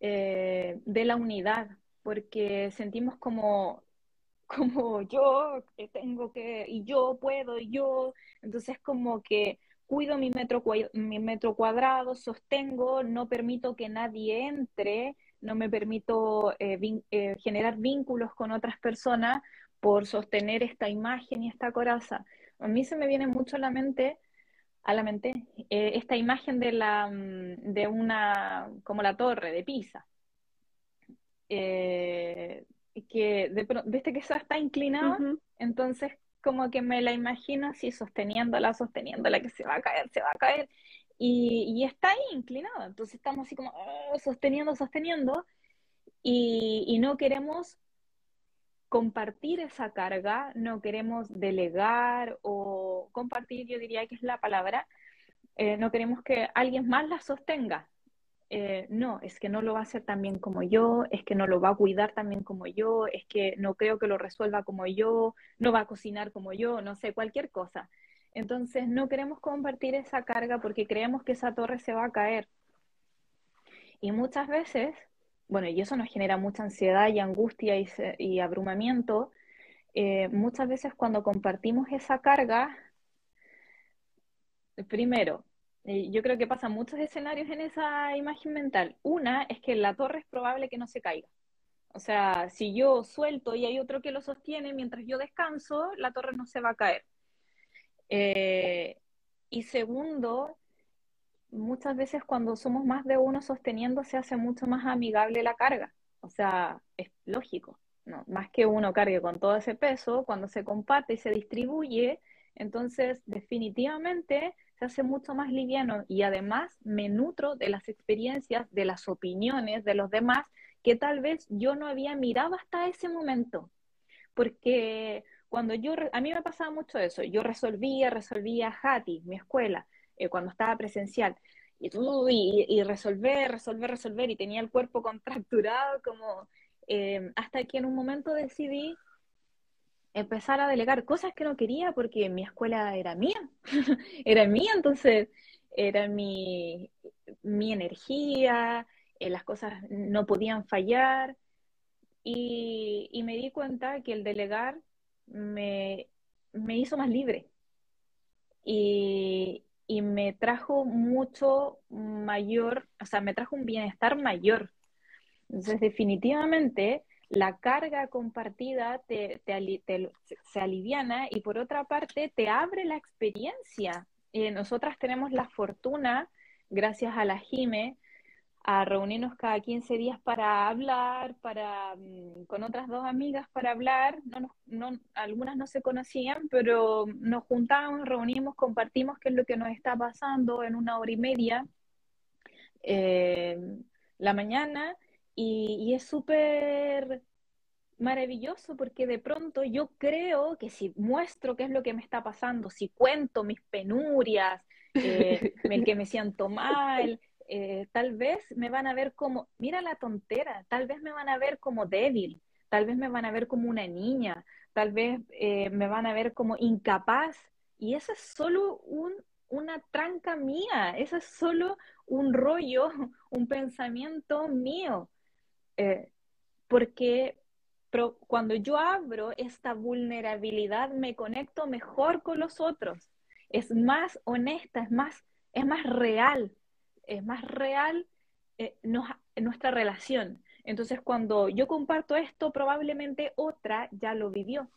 [SPEAKER 2] eh, de la unidad, porque sentimos como, como yo tengo que, y yo puedo, y yo, entonces como que cuido mi metro, mi metro cuadrado, sostengo, no permito que nadie entre, no me permito eh, eh, generar vínculos con otras personas por sostener esta imagen y esta coraza. A mí se me viene mucho a la mente a la mente eh, esta imagen de, la, mm, de una, como la torre de Pisa. Eh, que de, viste que está inclinada, entonces como que me la imagino así sosteniéndola, sosteniéndola, que se va a caer, se va a caer, y, y está ahí inclinada, entonces estamos así como oh, sosteniendo, sosteniendo, y, y no queremos compartir esa carga, no queremos delegar o compartir, yo diría que es la palabra, eh, no queremos que alguien más la sostenga. Eh, no, es que no lo va a hacer tan bien como yo, es que no lo va a cuidar tan bien como yo, es que no creo que lo resuelva como yo, no va a cocinar como yo, no sé, cualquier cosa. Entonces no queremos compartir esa carga porque creemos que esa torre se va a caer. Y muchas veces bueno, y eso nos genera mucha ansiedad y angustia y, abrumamiento, eh, muchas veces cuando compartimos esa carga, primero, yo creo que pasan muchos escenarios en esa imagen mental. Una es que la torre es probable que no se caiga. O sea, si yo suelto y hay otro que lo sostiene mientras yo descanso, la torre no se va a caer. Eh, y segundo, muchas veces cuando somos más de uno sosteniendo se hace mucho más amigable la carga. O sea, es lógico, ¿no? Más que uno cargue con todo ese peso, cuando se comparte y se distribuye, entonces definitivamente se hace mucho más liviano y además me nutro de las experiencias, de las opiniones de los demás que tal vez yo no había mirado hasta ese momento. Porque cuando yo, a mí me pasaba mucho eso, yo resolvía, resolvía Hati, mi escuela, eh, cuando estaba presencial. Y, y, y, resolver, resolver, resolver, y tenía el cuerpo contracturado, como eh, hasta que en un momento decidí empezar a delegar cosas que no quería porque mi escuela era mía, era mía, entonces era mi, mi energía, eh, las cosas no podían fallar, y, y, me di cuenta que el delegar me, me hizo más libre. Y, y me trajo mucho mayor, o sea, me trajo un bienestar mayor. Entonces, definitivamente, la carga compartida se aliviana y por otra parte te abre la experiencia. Eh, nosotras tenemos la fortuna, gracias a la JIME, a reunirnos cada 15 días para hablar, para mm, con otras dos amigas para hablar. No, algunas no se conocían, pero nos juntamos, reunimos, compartimos qué es lo que nos está pasando en una hora y media eh, la mañana y, es súper maravilloso porque de pronto yo creo que si muestro qué es lo que me está pasando, si cuento mis penurias, eh, el que me siento mal, eh, tal vez me van a ver como, mira la tontera, tal vez me van a ver como débil, tal vez me van a ver como una niña, tal vez eh, me van a ver como incapaz. Y eso es solo un, una tranca mía, eso es solo un rollo, un pensamiento mío. Eh, porque cuando yo abro esta vulnerabilidad me conecto mejor con los otros, es más honesta, es más, es más real, es más real eh, nuestra relación. Entonces, cuando yo comparto esto, probablemente otra ya lo vivió.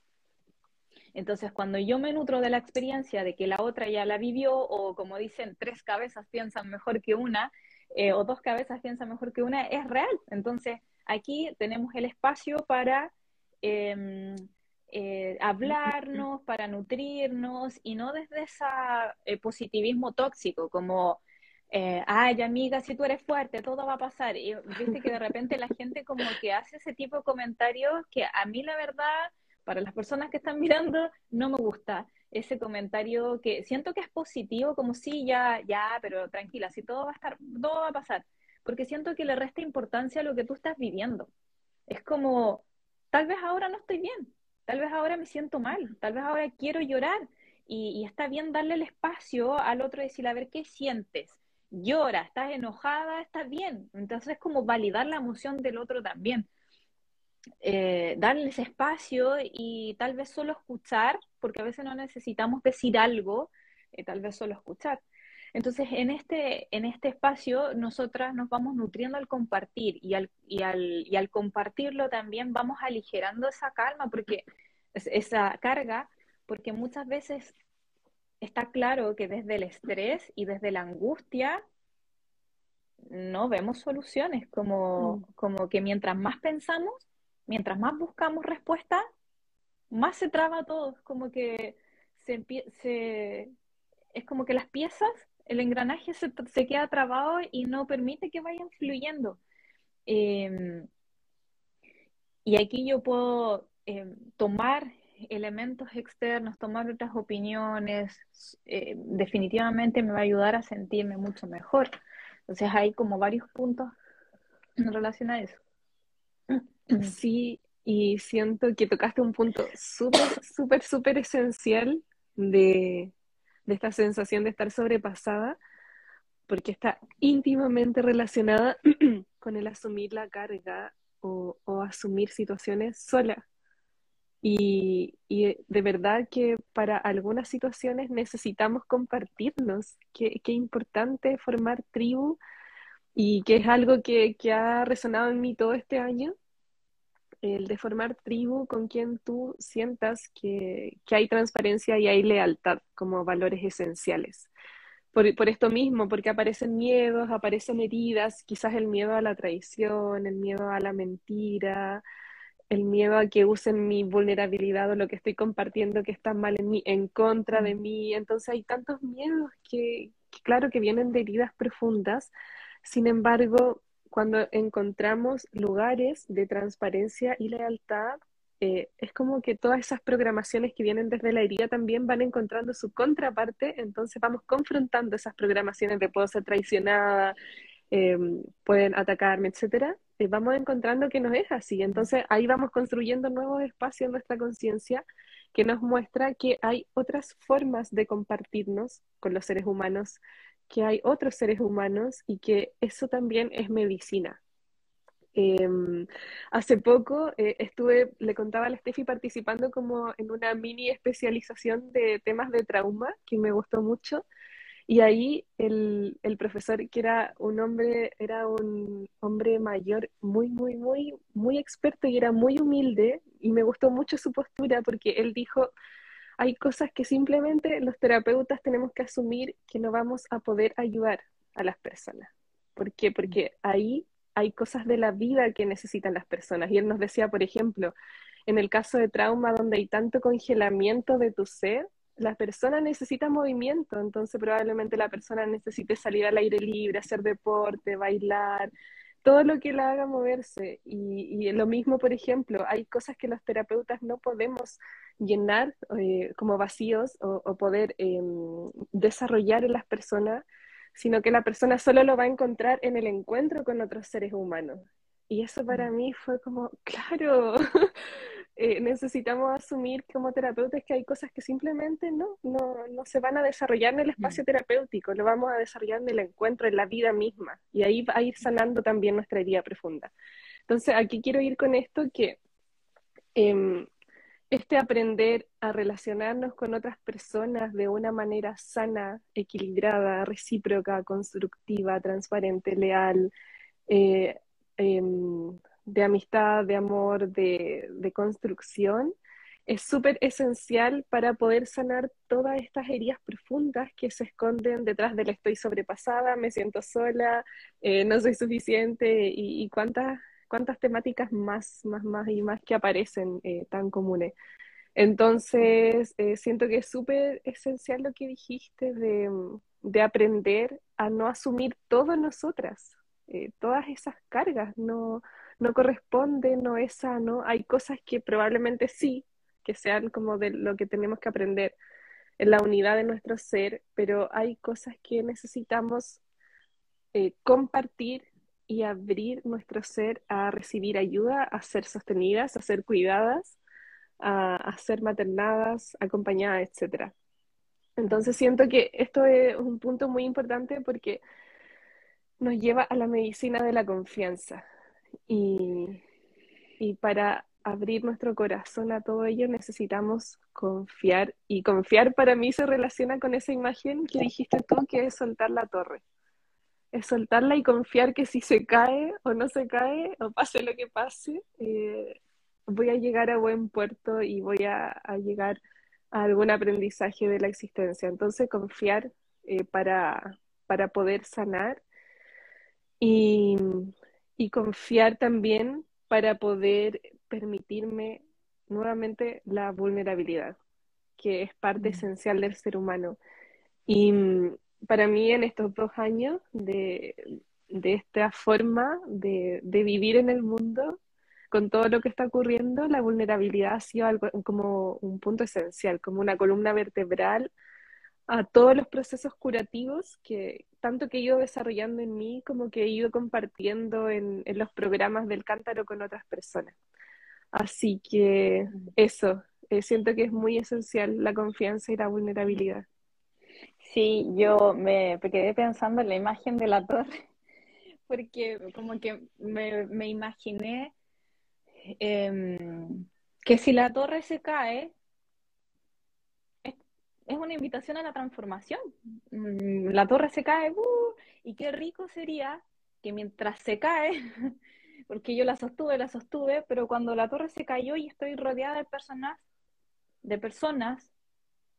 [SPEAKER 2] Entonces, cuando yo me nutro de la experiencia de que la otra ya la vivió, o como dicen, tres cabezas piensan mejor que una, eh, o dos cabezas piensan mejor que una, es real. Entonces, aquí tenemos el espacio para em, eh, hablarnos, para nutrirnos, y no desde ese positivismo tóxico, como eh, ay amiga, si tú eres fuerte, todo va a pasar. Y viste que de repente la gente como que hace ese tipo de comentarios que a mí la verdad, para las personas que están mirando, no me gusta. Ese comentario que siento que es positivo, como si ya, ya, pero tranquila, si todo va a estar, todo va a pasar. Porque siento que le resta importancia a lo que tú estás viviendo. Es como, tal vez ahora no estoy bien, tal vez ahora me siento mal, tal vez ahora quiero llorar. Y, y está bien darle el espacio al otro y decir, a ver, ¿qué sientes? llora, estás enojada, estás bien. Entonces es como validar la emoción del otro también. Eh, darles espacio y tal vez solo escuchar, porque a veces no necesitamos decir algo, eh, tal vez solo escuchar. Entonces, en este, en este espacio, nosotras nos vamos nutriendo al compartir y al, y al, y al compartirlo también vamos aligerando esa calma, porque esa carga, porque muchas veces está claro que desde el estrés y desde la angustia no vemos soluciones, como, mm. como que mientras más pensamos, mientras más buscamos respuesta, más se traba todo, como que se, se, es como que las piezas, el engranaje se, se queda trabado y no permite que vayan fluyendo. Em, y aquí yo puedo em, tomar elementos externos, tomar otras opiniones, eh, definitivamente me va a ayudar a sentirme mucho mejor. Entonces hay como varios puntos en relación a eso.
[SPEAKER 1] Sí, y siento que tocaste un punto súper, súper, súper esencial de, de esta sensación de estar sobrepasada, porque está íntimamente relacionada con el asumir la carga o, o asumir situaciones sola. Y, de verdad que para algunas situaciones necesitamos compartirnos. Qué, qué importante formar tribu y que es algo que, que, ha resonado en mí todo este año, el de formar tribu con quien tú sientas que, que hay transparencia y hay lealtad como valores esenciales. Por, por, esto mismo, porque aparecen miedos, aparecen heridas, quizás el miedo a la traición, el miedo a la mentira, el miedo a que usen mi vulnerabilidad o lo que estoy compartiendo que está mal en mí, en contra de mm. mí. Entonces hay tantos miedos que, claro, que vienen de heridas profundas. Sin embargo, cuando encontramos lugares de transparencia y lealtad, eh, es como que todas esas programaciones que vienen desde la herida también van encontrando su contraparte, entonces vamos confrontando esas programaciones de puedo ser traicionada, em, pueden atacarme, etcétera, eh, vamos encontrando que no es así. Entonces ahí vamos construyendo nuevos espacios en nuestra conciencia que nos muestra que hay otras formas de compartirnos con los seres humanos, que hay otros seres humanos y que eso también es medicina. Em, hace poco eh, estuve, le contaba a la Steffi participando como en una mini especialización de temas de trauma que me gustó mucho Y ahí el, el, profesor, que era un hombre, era un hombre mayor, muy, muy, muy, muy experto y era muy humilde, y me gustó mucho su postura porque él dijo, hay cosas que simplemente los terapeutas tenemos que asumir que no vamos a poder ayudar a las personas. ¿Por qué? Porque ahí hay cosas de la vida que necesitan las personas. Y él nos decía, por ejemplo, en el caso de trauma donde hay tanto congelamiento de tu ser, la persona necesita movimiento, entonces probablemente la persona necesite salir al aire libre, hacer deporte, bailar, todo lo que la haga moverse. Y, lo mismo, por ejemplo, hay cosas que los terapeutas no podemos llenar eh, como vacíos o, poder em, desarrollar en las personas, sino que la persona solo lo va a encontrar en el encuentro con otros seres humanos. Y eso para mm. mí fue como, claro, eh, necesitamos asumir como terapeutas que hay cosas que simplemente no, no, no, se van a desarrollar en el espacio mm. terapéutico, lo vamos a desarrollar en el encuentro, en la vida misma, y ahí va a ir sanando también nuestra herida profunda. Entonces, aquí quiero ir con esto que em, este aprender a relacionarnos con otras personas de una manera sana, equilibrada, recíproca, constructiva, transparente, leal, eh, em, de amistad, de amor, de, construcción, es súper esencial para poder sanar todas estas heridas profundas que se esconden detrás del estoy sobrepasada, me siento sola, eh, no soy suficiente y, cuántas, cuántas temáticas más, más, más y más que aparecen eh, tan comunes. Entonces, eh, siento que es súper esencial lo que dijiste de, de, aprender a no asumir todo nosotras, todas esas cargas, no no corresponde, no es sano. Hay cosas que probablemente sí, que sean como de lo que tenemos que aprender en la unidad de nuestro ser, pero hay cosas que necesitamos eh, compartir y abrir nuestro ser a recibir ayuda, a ser sostenidas, a ser cuidadas, a, ser maternadas, acompañadas, etc. Entonces siento que esto es un punto muy importante porque nos lleva a la medicina de la confianza. Y, para abrir nuestro corazón a todo ello necesitamos confiar. Y confiar para mí se relaciona con esa imagen que dijiste tú, que es soltar la torre. Es soltarla y confiar que si se cae o no se cae, o pase lo que pase, eh, voy a llegar a buen puerto y voy a, llegar a algún aprendizaje de la existencia. Entonces, confiar eh, para, para poder sanar y y confiar también para poder permitirme nuevamente la vulnerabilidad, que es parte mm. esencial del ser humano. Y mm, para mí en estos dos años de, esta forma de, de, vivir en el mundo, con todo lo que está ocurriendo, la vulnerabilidad ha sido algo, como un punto esencial, como una columna vertebral a todos los procesos curativos que tanto que he ido desarrollando en mí como que he ido compartiendo en, los programas del cántaro con otras personas. Así que eso, eh, siento que es muy esencial la confianza y la vulnerabilidad.
[SPEAKER 2] Sí, yo me quedé pensando en la imagen de la torre, porque como que me, imaginé em, que si la torre se cae, es una invitación a la transformación. Mm, la torre se cae, uh, y qué rico sería que mientras se cae, porque yo la sostuve, la sostuve, pero cuando la torre se cayó y estoy rodeada de personas, de personas,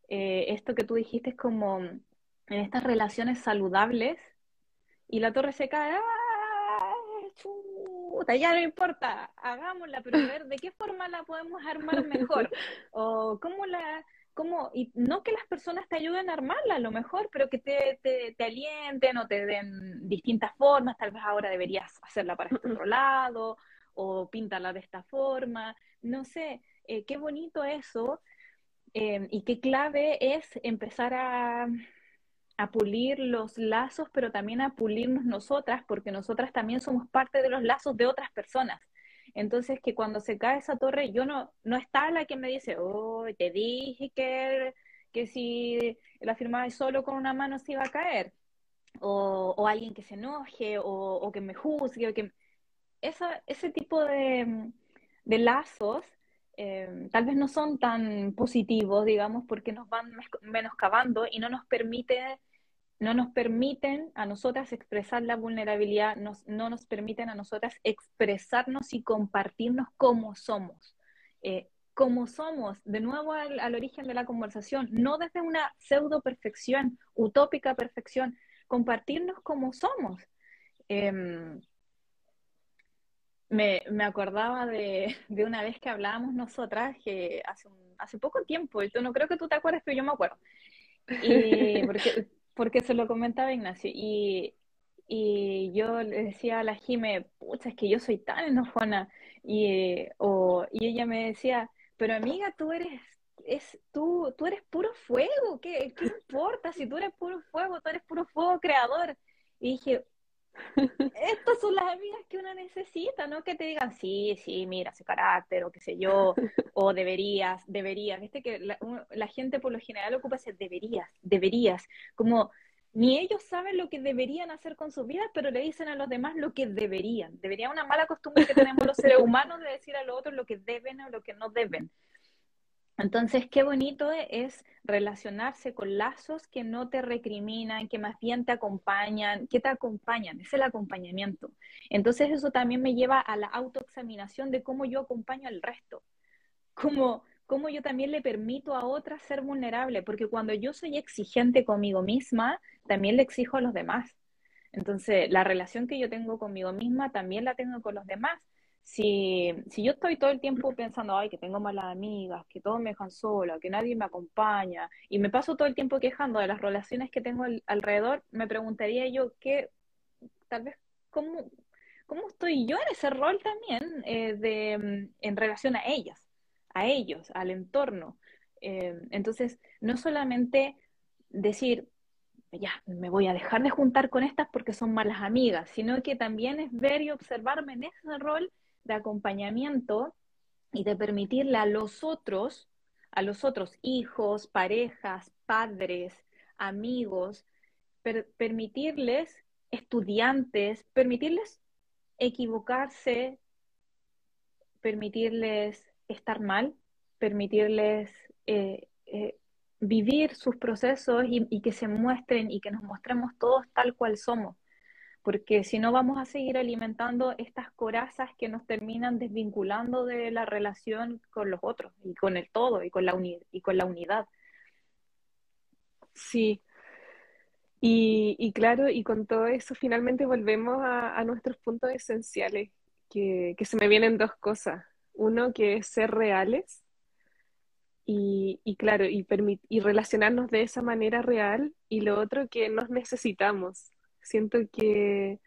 [SPEAKER 2] eh, esto que tú dijiste es como en estas relaciones saludables, y la torre se cae, ¡ah! Chuta, ya no importa, hagámosla, pero a ver de qué forma la podemos armar mejor, o cómo la y no que las personas te ayuden a armarla a lo mejor, pero que te, te, alienten o te den distintas formas, tal vez ahora deberías hacerla para este otro lado o píntala de esta forma, no sé, eh, qué bonito eso em, y qué clave es empezar a, a pulir los lazos, pero también a pulirnos nosotras, porque nosotras también somos parte de los lazos de otras personas. Entonces, que cuando se cae esa torre, yo no, no está la que me dice, oh, te dije que, que si la firmaba solo con una mano se iba a caer. O, o alguien que se enoje, o, o que me juzgue, o que... Esa, ese tipo de, de lazos eh, tal vez no son tan positivos, digamos, porque nos van menoscabando y no nos permite no nos permiten a nosotras expresar la vulnerabilidad, no nos permiten a nosotras expresarnos y compartirnos como somos. Eh, como somos, de nuevo al, origen de la conversación, no desde una pseudo perfección, utópica perfección, compartirnos como somos. Em, me, acordaba de, una vez que hablábamos nosotras, que hace, hace poco tiempo, y tú no creo que tú te acuerdes, pero yo me acuerdo. Y porque, porque se lo comentaba Ignacio, y, y yo le decía a la Jime, pucha, es que yo soy tan enojona, y, o, y ella me decía, pero amiga, tú eres, es, tú, tú eres puro fuego, ¿qué, ¿qué importa si tú eres puro fuego, tú eres puro fuego creador? Y dije, estas son las amigas que uno necesita, ¿no? Que te digan, sí, sí, mira, ese carácter, o qué sé yo, o deberías, deberías. Viste que la, gente por lo general ocupa ese deberías, deberías. Como ni ellos saben lo que deberían hacer con sus vidas, pero le dicen a los demás lo que deberían. Debería una mala costumbre que tenemos los seres humanos de decir a los otros lo que deben o lo que no deben. Entonces, qué bonito es relacionarse con lazos que no te recriminan, que más bien te acompañan, que te acompañan, es el acompañamiento. Entonces, eso también me lleva a la autoexaminación de cómo yo acompaño al resto, cómo, cómo yo también le permito a otras ser vulnerable, porque cuando yo soy exigente conmigo misma, también le exijo a los demás. Entonces, la relación que yo tengo conmigo misma también la tengo con los demás si, si yo estoy todo el tiempo pensando, ay, que tengo malas amigas, que todos me dejan sola, que nadie me acompaña, y me paso todo el tiempo quejando de las relaciones que tengo alrededor, me preguntaría yo qué, tal vez, ¿cómo, cómo estoy yo en ese rol también eh, de, en relación a ellas, a ellos, al entorno? Eh, entonces, no solamente decir, ya, me voy a dejar de juntar con estas porque son malas amigas, sino que también es ver y observarme en ese rol de acompañamiento y de permitirle a los otros, a los otros hijos, parejas, padres, amigos, permitirles, estudiantes, permitirles equivocarse, permitirles estar mal, permitirles eh, eh, vivir sus procesos y, que se muestren y que nos mostremos todos tal cual somos porque si no vamos a seguir alimentando estas corazas que nos terminan desvinculando de la relación con los otros y con el todo y con la, y con la unidad.
[SPEAKER 1] Sí, y, claro, y con todo eso finalmente volvemos a, nuestros puntos esenciales, que, se me vienen dos cosas. Uno que es ser reales y, y claro, y, y relacionarnos de esa manera real, y lo otro que nos necesitamos, Siento que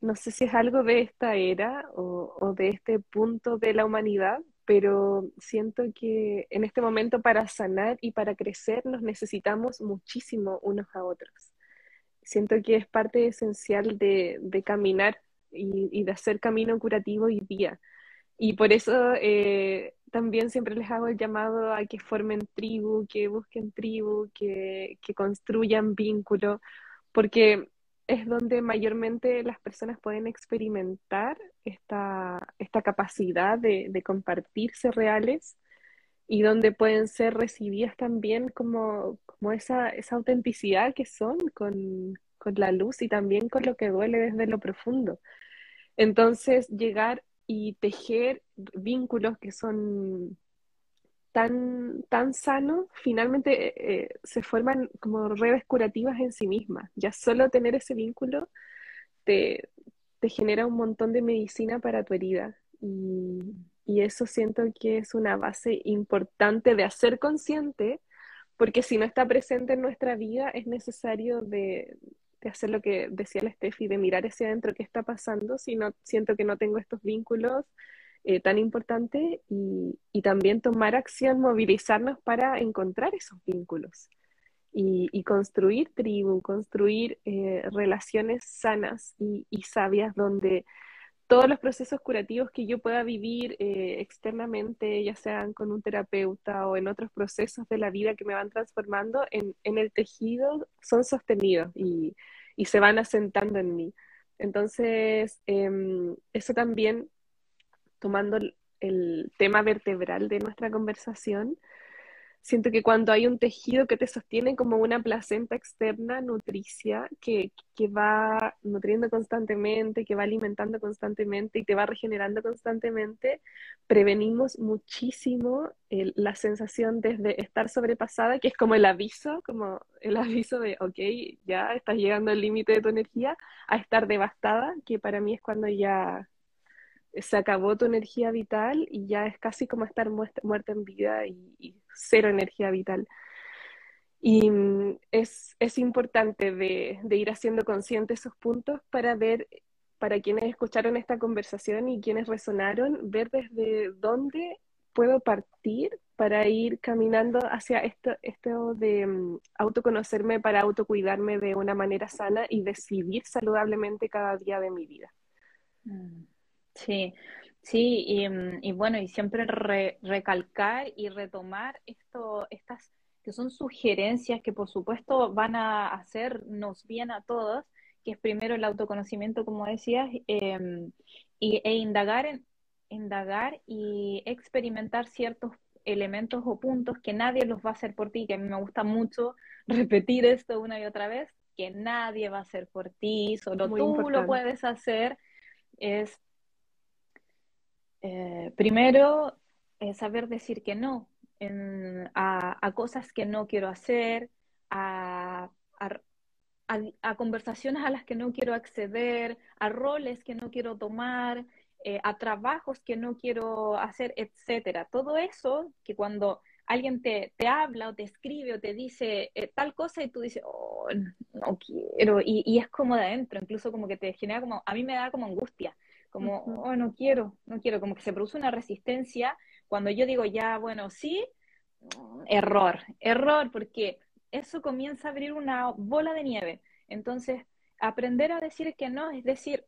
[SPEAKER 1] no sé si es algo de esta era o, de este punto de la humanidad, pero siento que en este momento para sanar y para crecer nos necesitamos muchísimo unos a otros. Siento que es parte esencial de, caminar y, de hacer camino curativo y día. Y por eso eh, también siempre les hago el llamado a que formen tribu, que busquen tribu, que, que construyan vínculo, porque es donde mayormente las personas pueden experimentar esta, esta capacidad de, compartirse reales y donde pueden ser recibidas también como, como esa, esa autenticidad que son con, con la luz y también con lo que duele desde lo profundo. Entonces, llegar y tejer vínculos que son tan, tan sano, finalmente eh, eh, se forman como redes curativas en sí mismas. Ya solo tener ese vínculo te, te genera un montón de medicina para tu herida. Y, y, eso siento que es una base importante de hacer consciente, porque si no está presente en nuestra vida, es necesario de, de hacer lo que decía la Steffi, de mirar hacia adentro qué está pasando, si no siento que no tengo estos vínculos eh, tan importante y, y, también tomar acción, movilizarnos para encontrar esos vínculos y, y construir tribu, construir eh, relaciones sanas y, y, sabias donde todos los procesos curativos que yo pueda vivir eh, externamente, ya sean con un terapeuta o en otros procesos de la vida que me van transformando en, en el tejido, son sostenidos y, se van asentando en mí. Entonces, em, eso también tomando el, tema vertebral de nuestra conversación, Siento que cuando hay un tejido que te sostiene como una placenta externa nutricia que, que va nutriendo constantemente, que va alimentando constantemente y te va regenerando constantemente, prevenimos muchísimo la sensación desde estar sobrepasada, que es como el aviso, como el aviso de, ok, ya estás llegando al límite de tu energía, a estar devastada, que para mí es cuando ya se acabó tu energía vital y ya es casi como estar muerta en vida y, cero energía vital. Y mm, es, es importante de, de, ir haciendo consciente esos puntos para ver, para quienes escucharon esta conversación y quienes resonaron, ver desde dónde puedo partir para ir caminando hacia esto, esto de mm, autoconocerme, para autocuidarme de una manera sana y decidir saludablemente cada día de mi vida.
[SPEAKER 2] Mm. Sí, sí, y, mm, y bueno, y siempre recalcar y retomar esto, estas que son sugerencias que por supuesto van a hacernos bien a todos, que es primero el autoconocimiento, como decías, em, y, e indagar, en, indagar y experimentar ciertos elementos o puntos que nadie los va a hacer por ti, que a mí me gusta mucho repetir esto una y otra vez, que nadie va a hacer por ti, solo tú lo puedes hacer, es eh, primero, eh, saber decir que no a, cosas que no quiero hacer, a, conversaciones a las que no quiero acceder, a roles que no quiero tomar, eh, a trabajos que no quiero hacer, etcétera. Todo eso que cuando alguien te, habla o te escribe o te dice tal cosa y tú dices, oh, no quiero, y, y, es como de adentro, incluso como que te genera como, a mí me da como angustia, como, oh, no quiero, no quiero, como que se produce una resistencia. Cuando yo digo, ya, bueno, sí, error, error, porque eso comienza a abrir una bola de nieve. Entonces, aprender a decir que no, es decir,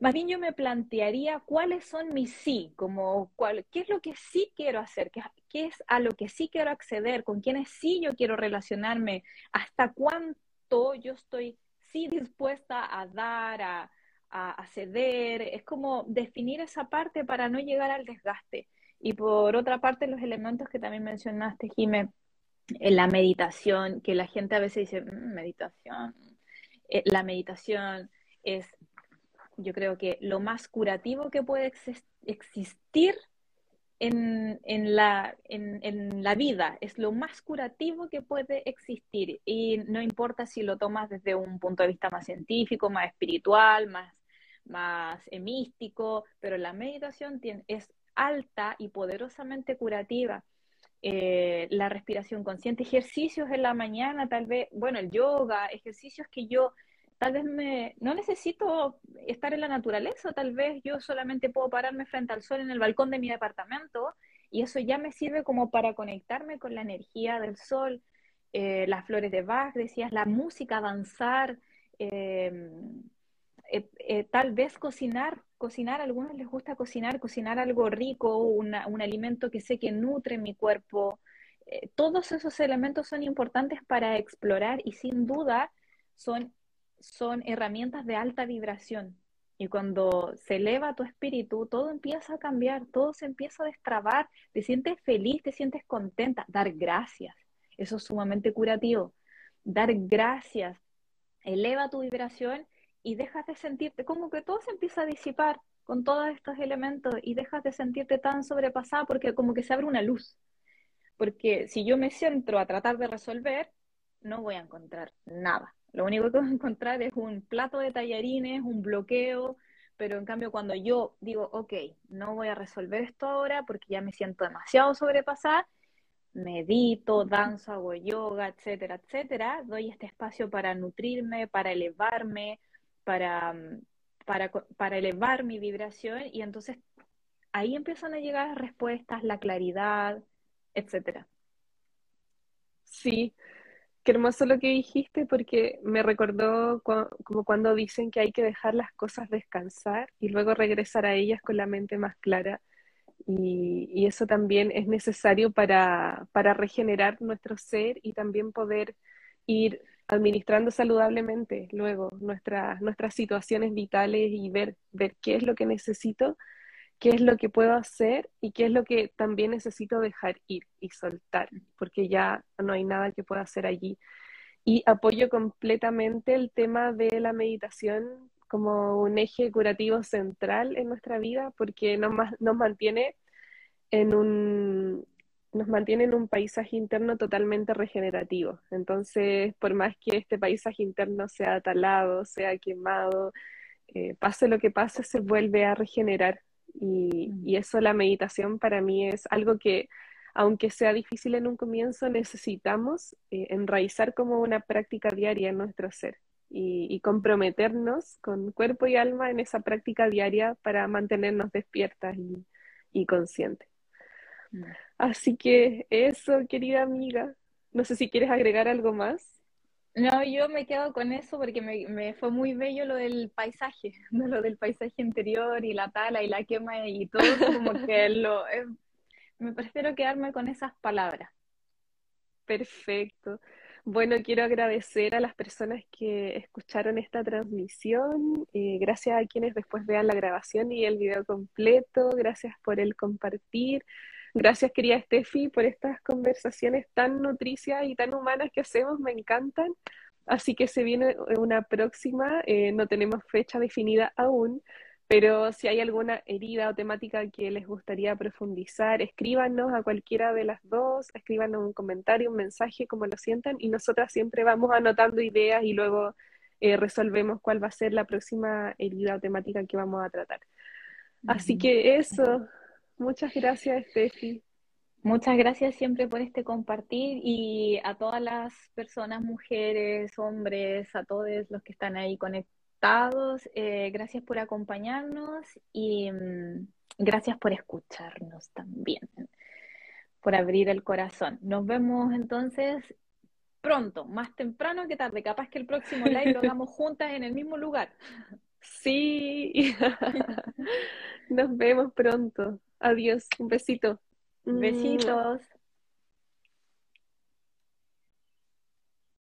[SPEAKER 2] más bien yo me plantearía cuáles son mis sí, como cuál, qué es lo que sí quiero hacer, qué, qué es a lo que sí quiero acceder, con quiénes sí yo quiero relacionarme, hasta cuánto yo estoy sí dispuesta a dar, a, a, ceder, es como definir esa parte para no llegar al desgaste. Y por otra parte, los elementos que también mencionaste, Jimé, en la meditación, que la gente a veces dice, mm, meditación, eh, la meditación es, yo creo que lo más curativo que puede existir en, en, la, en, en, la vida, es lo más curativo que puede existir. Y no importa si lo tomas desde un punto de vista más científico, más espiritual, más, más eh, místico, pero la meditación es alta y poderosamente curativa. Eh, la respiración consciente, ejercicios en la mañana, tal vez, bueno, el yoga, ejercicios que yo tal vez me, no necesito estar en la naturaleza, tal vez yo solamente puedo pararme frente al sol en el balcón de mi departamento y eso ya me sirve como para conectarme con la energía del sol, eh, las flores de Bach, decías, la música, danzar, eh, eh, tal vez cocinar, cocinar, a algunos les gusta cocinar, cocinar algo rico, un alimento que sé que nutre mi cuerpo. todos esos elementos son importantes para explorar y sin duda son son herramientas de alta vibración. Y cuando se eleva tu espíritu, todo empieza a cambiar, todo se empieza a destrabar, te sientes feliz, te sientes contenta, dar gracias. Eso es sumamente curativo. Dar gracias eleva tu vibración y dejas de sentirte como que todo se empieza a disipar con todos estos elementos y dejas de sentirte tan sobrepasada porque como que se abre una luz. Porque si yo me centro a tratar de resolver, no voy a encontrar nada. Lo único que vas a encontrar es un plato de tallarines, un bloqueo, pero en cambio cuando yo digo, ok, no voy a resolver esto ahora porque ya me siento demasiado sobrepasada, medito, danzo, hago yoga, etcétera, etcétera, doy este espacio para nutrirme, para elevarme, para, para, para elevar mi vibración y entonces ahí empiezan a llegar las respuestas, la claridad, etcétera.
[SPEAKER 1] Sí, Qué hermoso lo que dijiste porque me recordó como cuando dicen que hay que dejar las cosas descansar y luego regresar a ellas con la mente más clara. Y, eso también es necesario para, para, regenerar nuestro ser y también poder ir administrando saludablemente luego nuestras nuestras situaciones vitales y ver, ver qué es lo que necesito qué es lo que puedo hacer y qué es lo que también necesito dejar ir y soltar, porque ya no hay nada que pueda hacer allí. Y apoyo completamente el tema de la meditación como un eje curativo central en nuestra vida, porque nos, nos mantiene en un, nos mantiene en un paisaje interno totalmente regenerativo. Entonces, por más que este paisaje interno sea talado, sea quemado, eh, pase lo que pase, se vuelve a regenerar. Y, eso la meditación para mí es algo que, aunque sea difícil en un comienzo, necesitamos eh, enraizar como una práctica diaria en nuestro ser y, comprometernos con cuerpo y alma en esa práctica diaria para mantenernos despiertas y, y conscientes. Mm. Así que eso, querida amiga. No sé si quieres agregar algo más.
[SPEAKER 2] No, yo me quedo con eso porque me, fue muy bello lo del paisaje, lo del paisaje interior y la tala y la quema y todo, como que lo, eh, me prefiero quedarme con esas palabras.
[SPEAKER 1] Perfecto. Bueno, quiero agradecer a las personas que escucharon esta transmisión, eh, gracias a quienes después vean la grabación y el video completo, gracias por el compartir. Gracias, querida Steffi, por estas conversaciones tan nutricias y tan humanas que hacemos, me encantan. Así que se viene una próxima, eh, no tenemos fecha definida aún, pero si hay alguna herida o temática que les gustaría profundizar, escríbanos a cualquiera de las dos, escríbanos un comentario, un mensaje, como lo sientan, y nosotras siempre vamos anotando ideas y luego eh, resolvemos cuál va a ser la próxima herida o temática que vamos a tratar. Así que eso, Muchas gracias, Steffi.
[SPEAKER 2] Muchas gracias siempre por este compartir y a todas las personas, mujeres, hombres, a todos los que están ahí conectados, eh, gracias por acompañarnos y mm, gracias por escucharnos también, por abrir el corazón. Nos vemos entonces pronto, más temprano que tarde, capaz que el próximo live lo hagamos juntas en el mismo lugar.
[SPEAKER 1] Sí, nos vemos pronto. Adiós, un besito.
[SPEAKER 2] Besitos.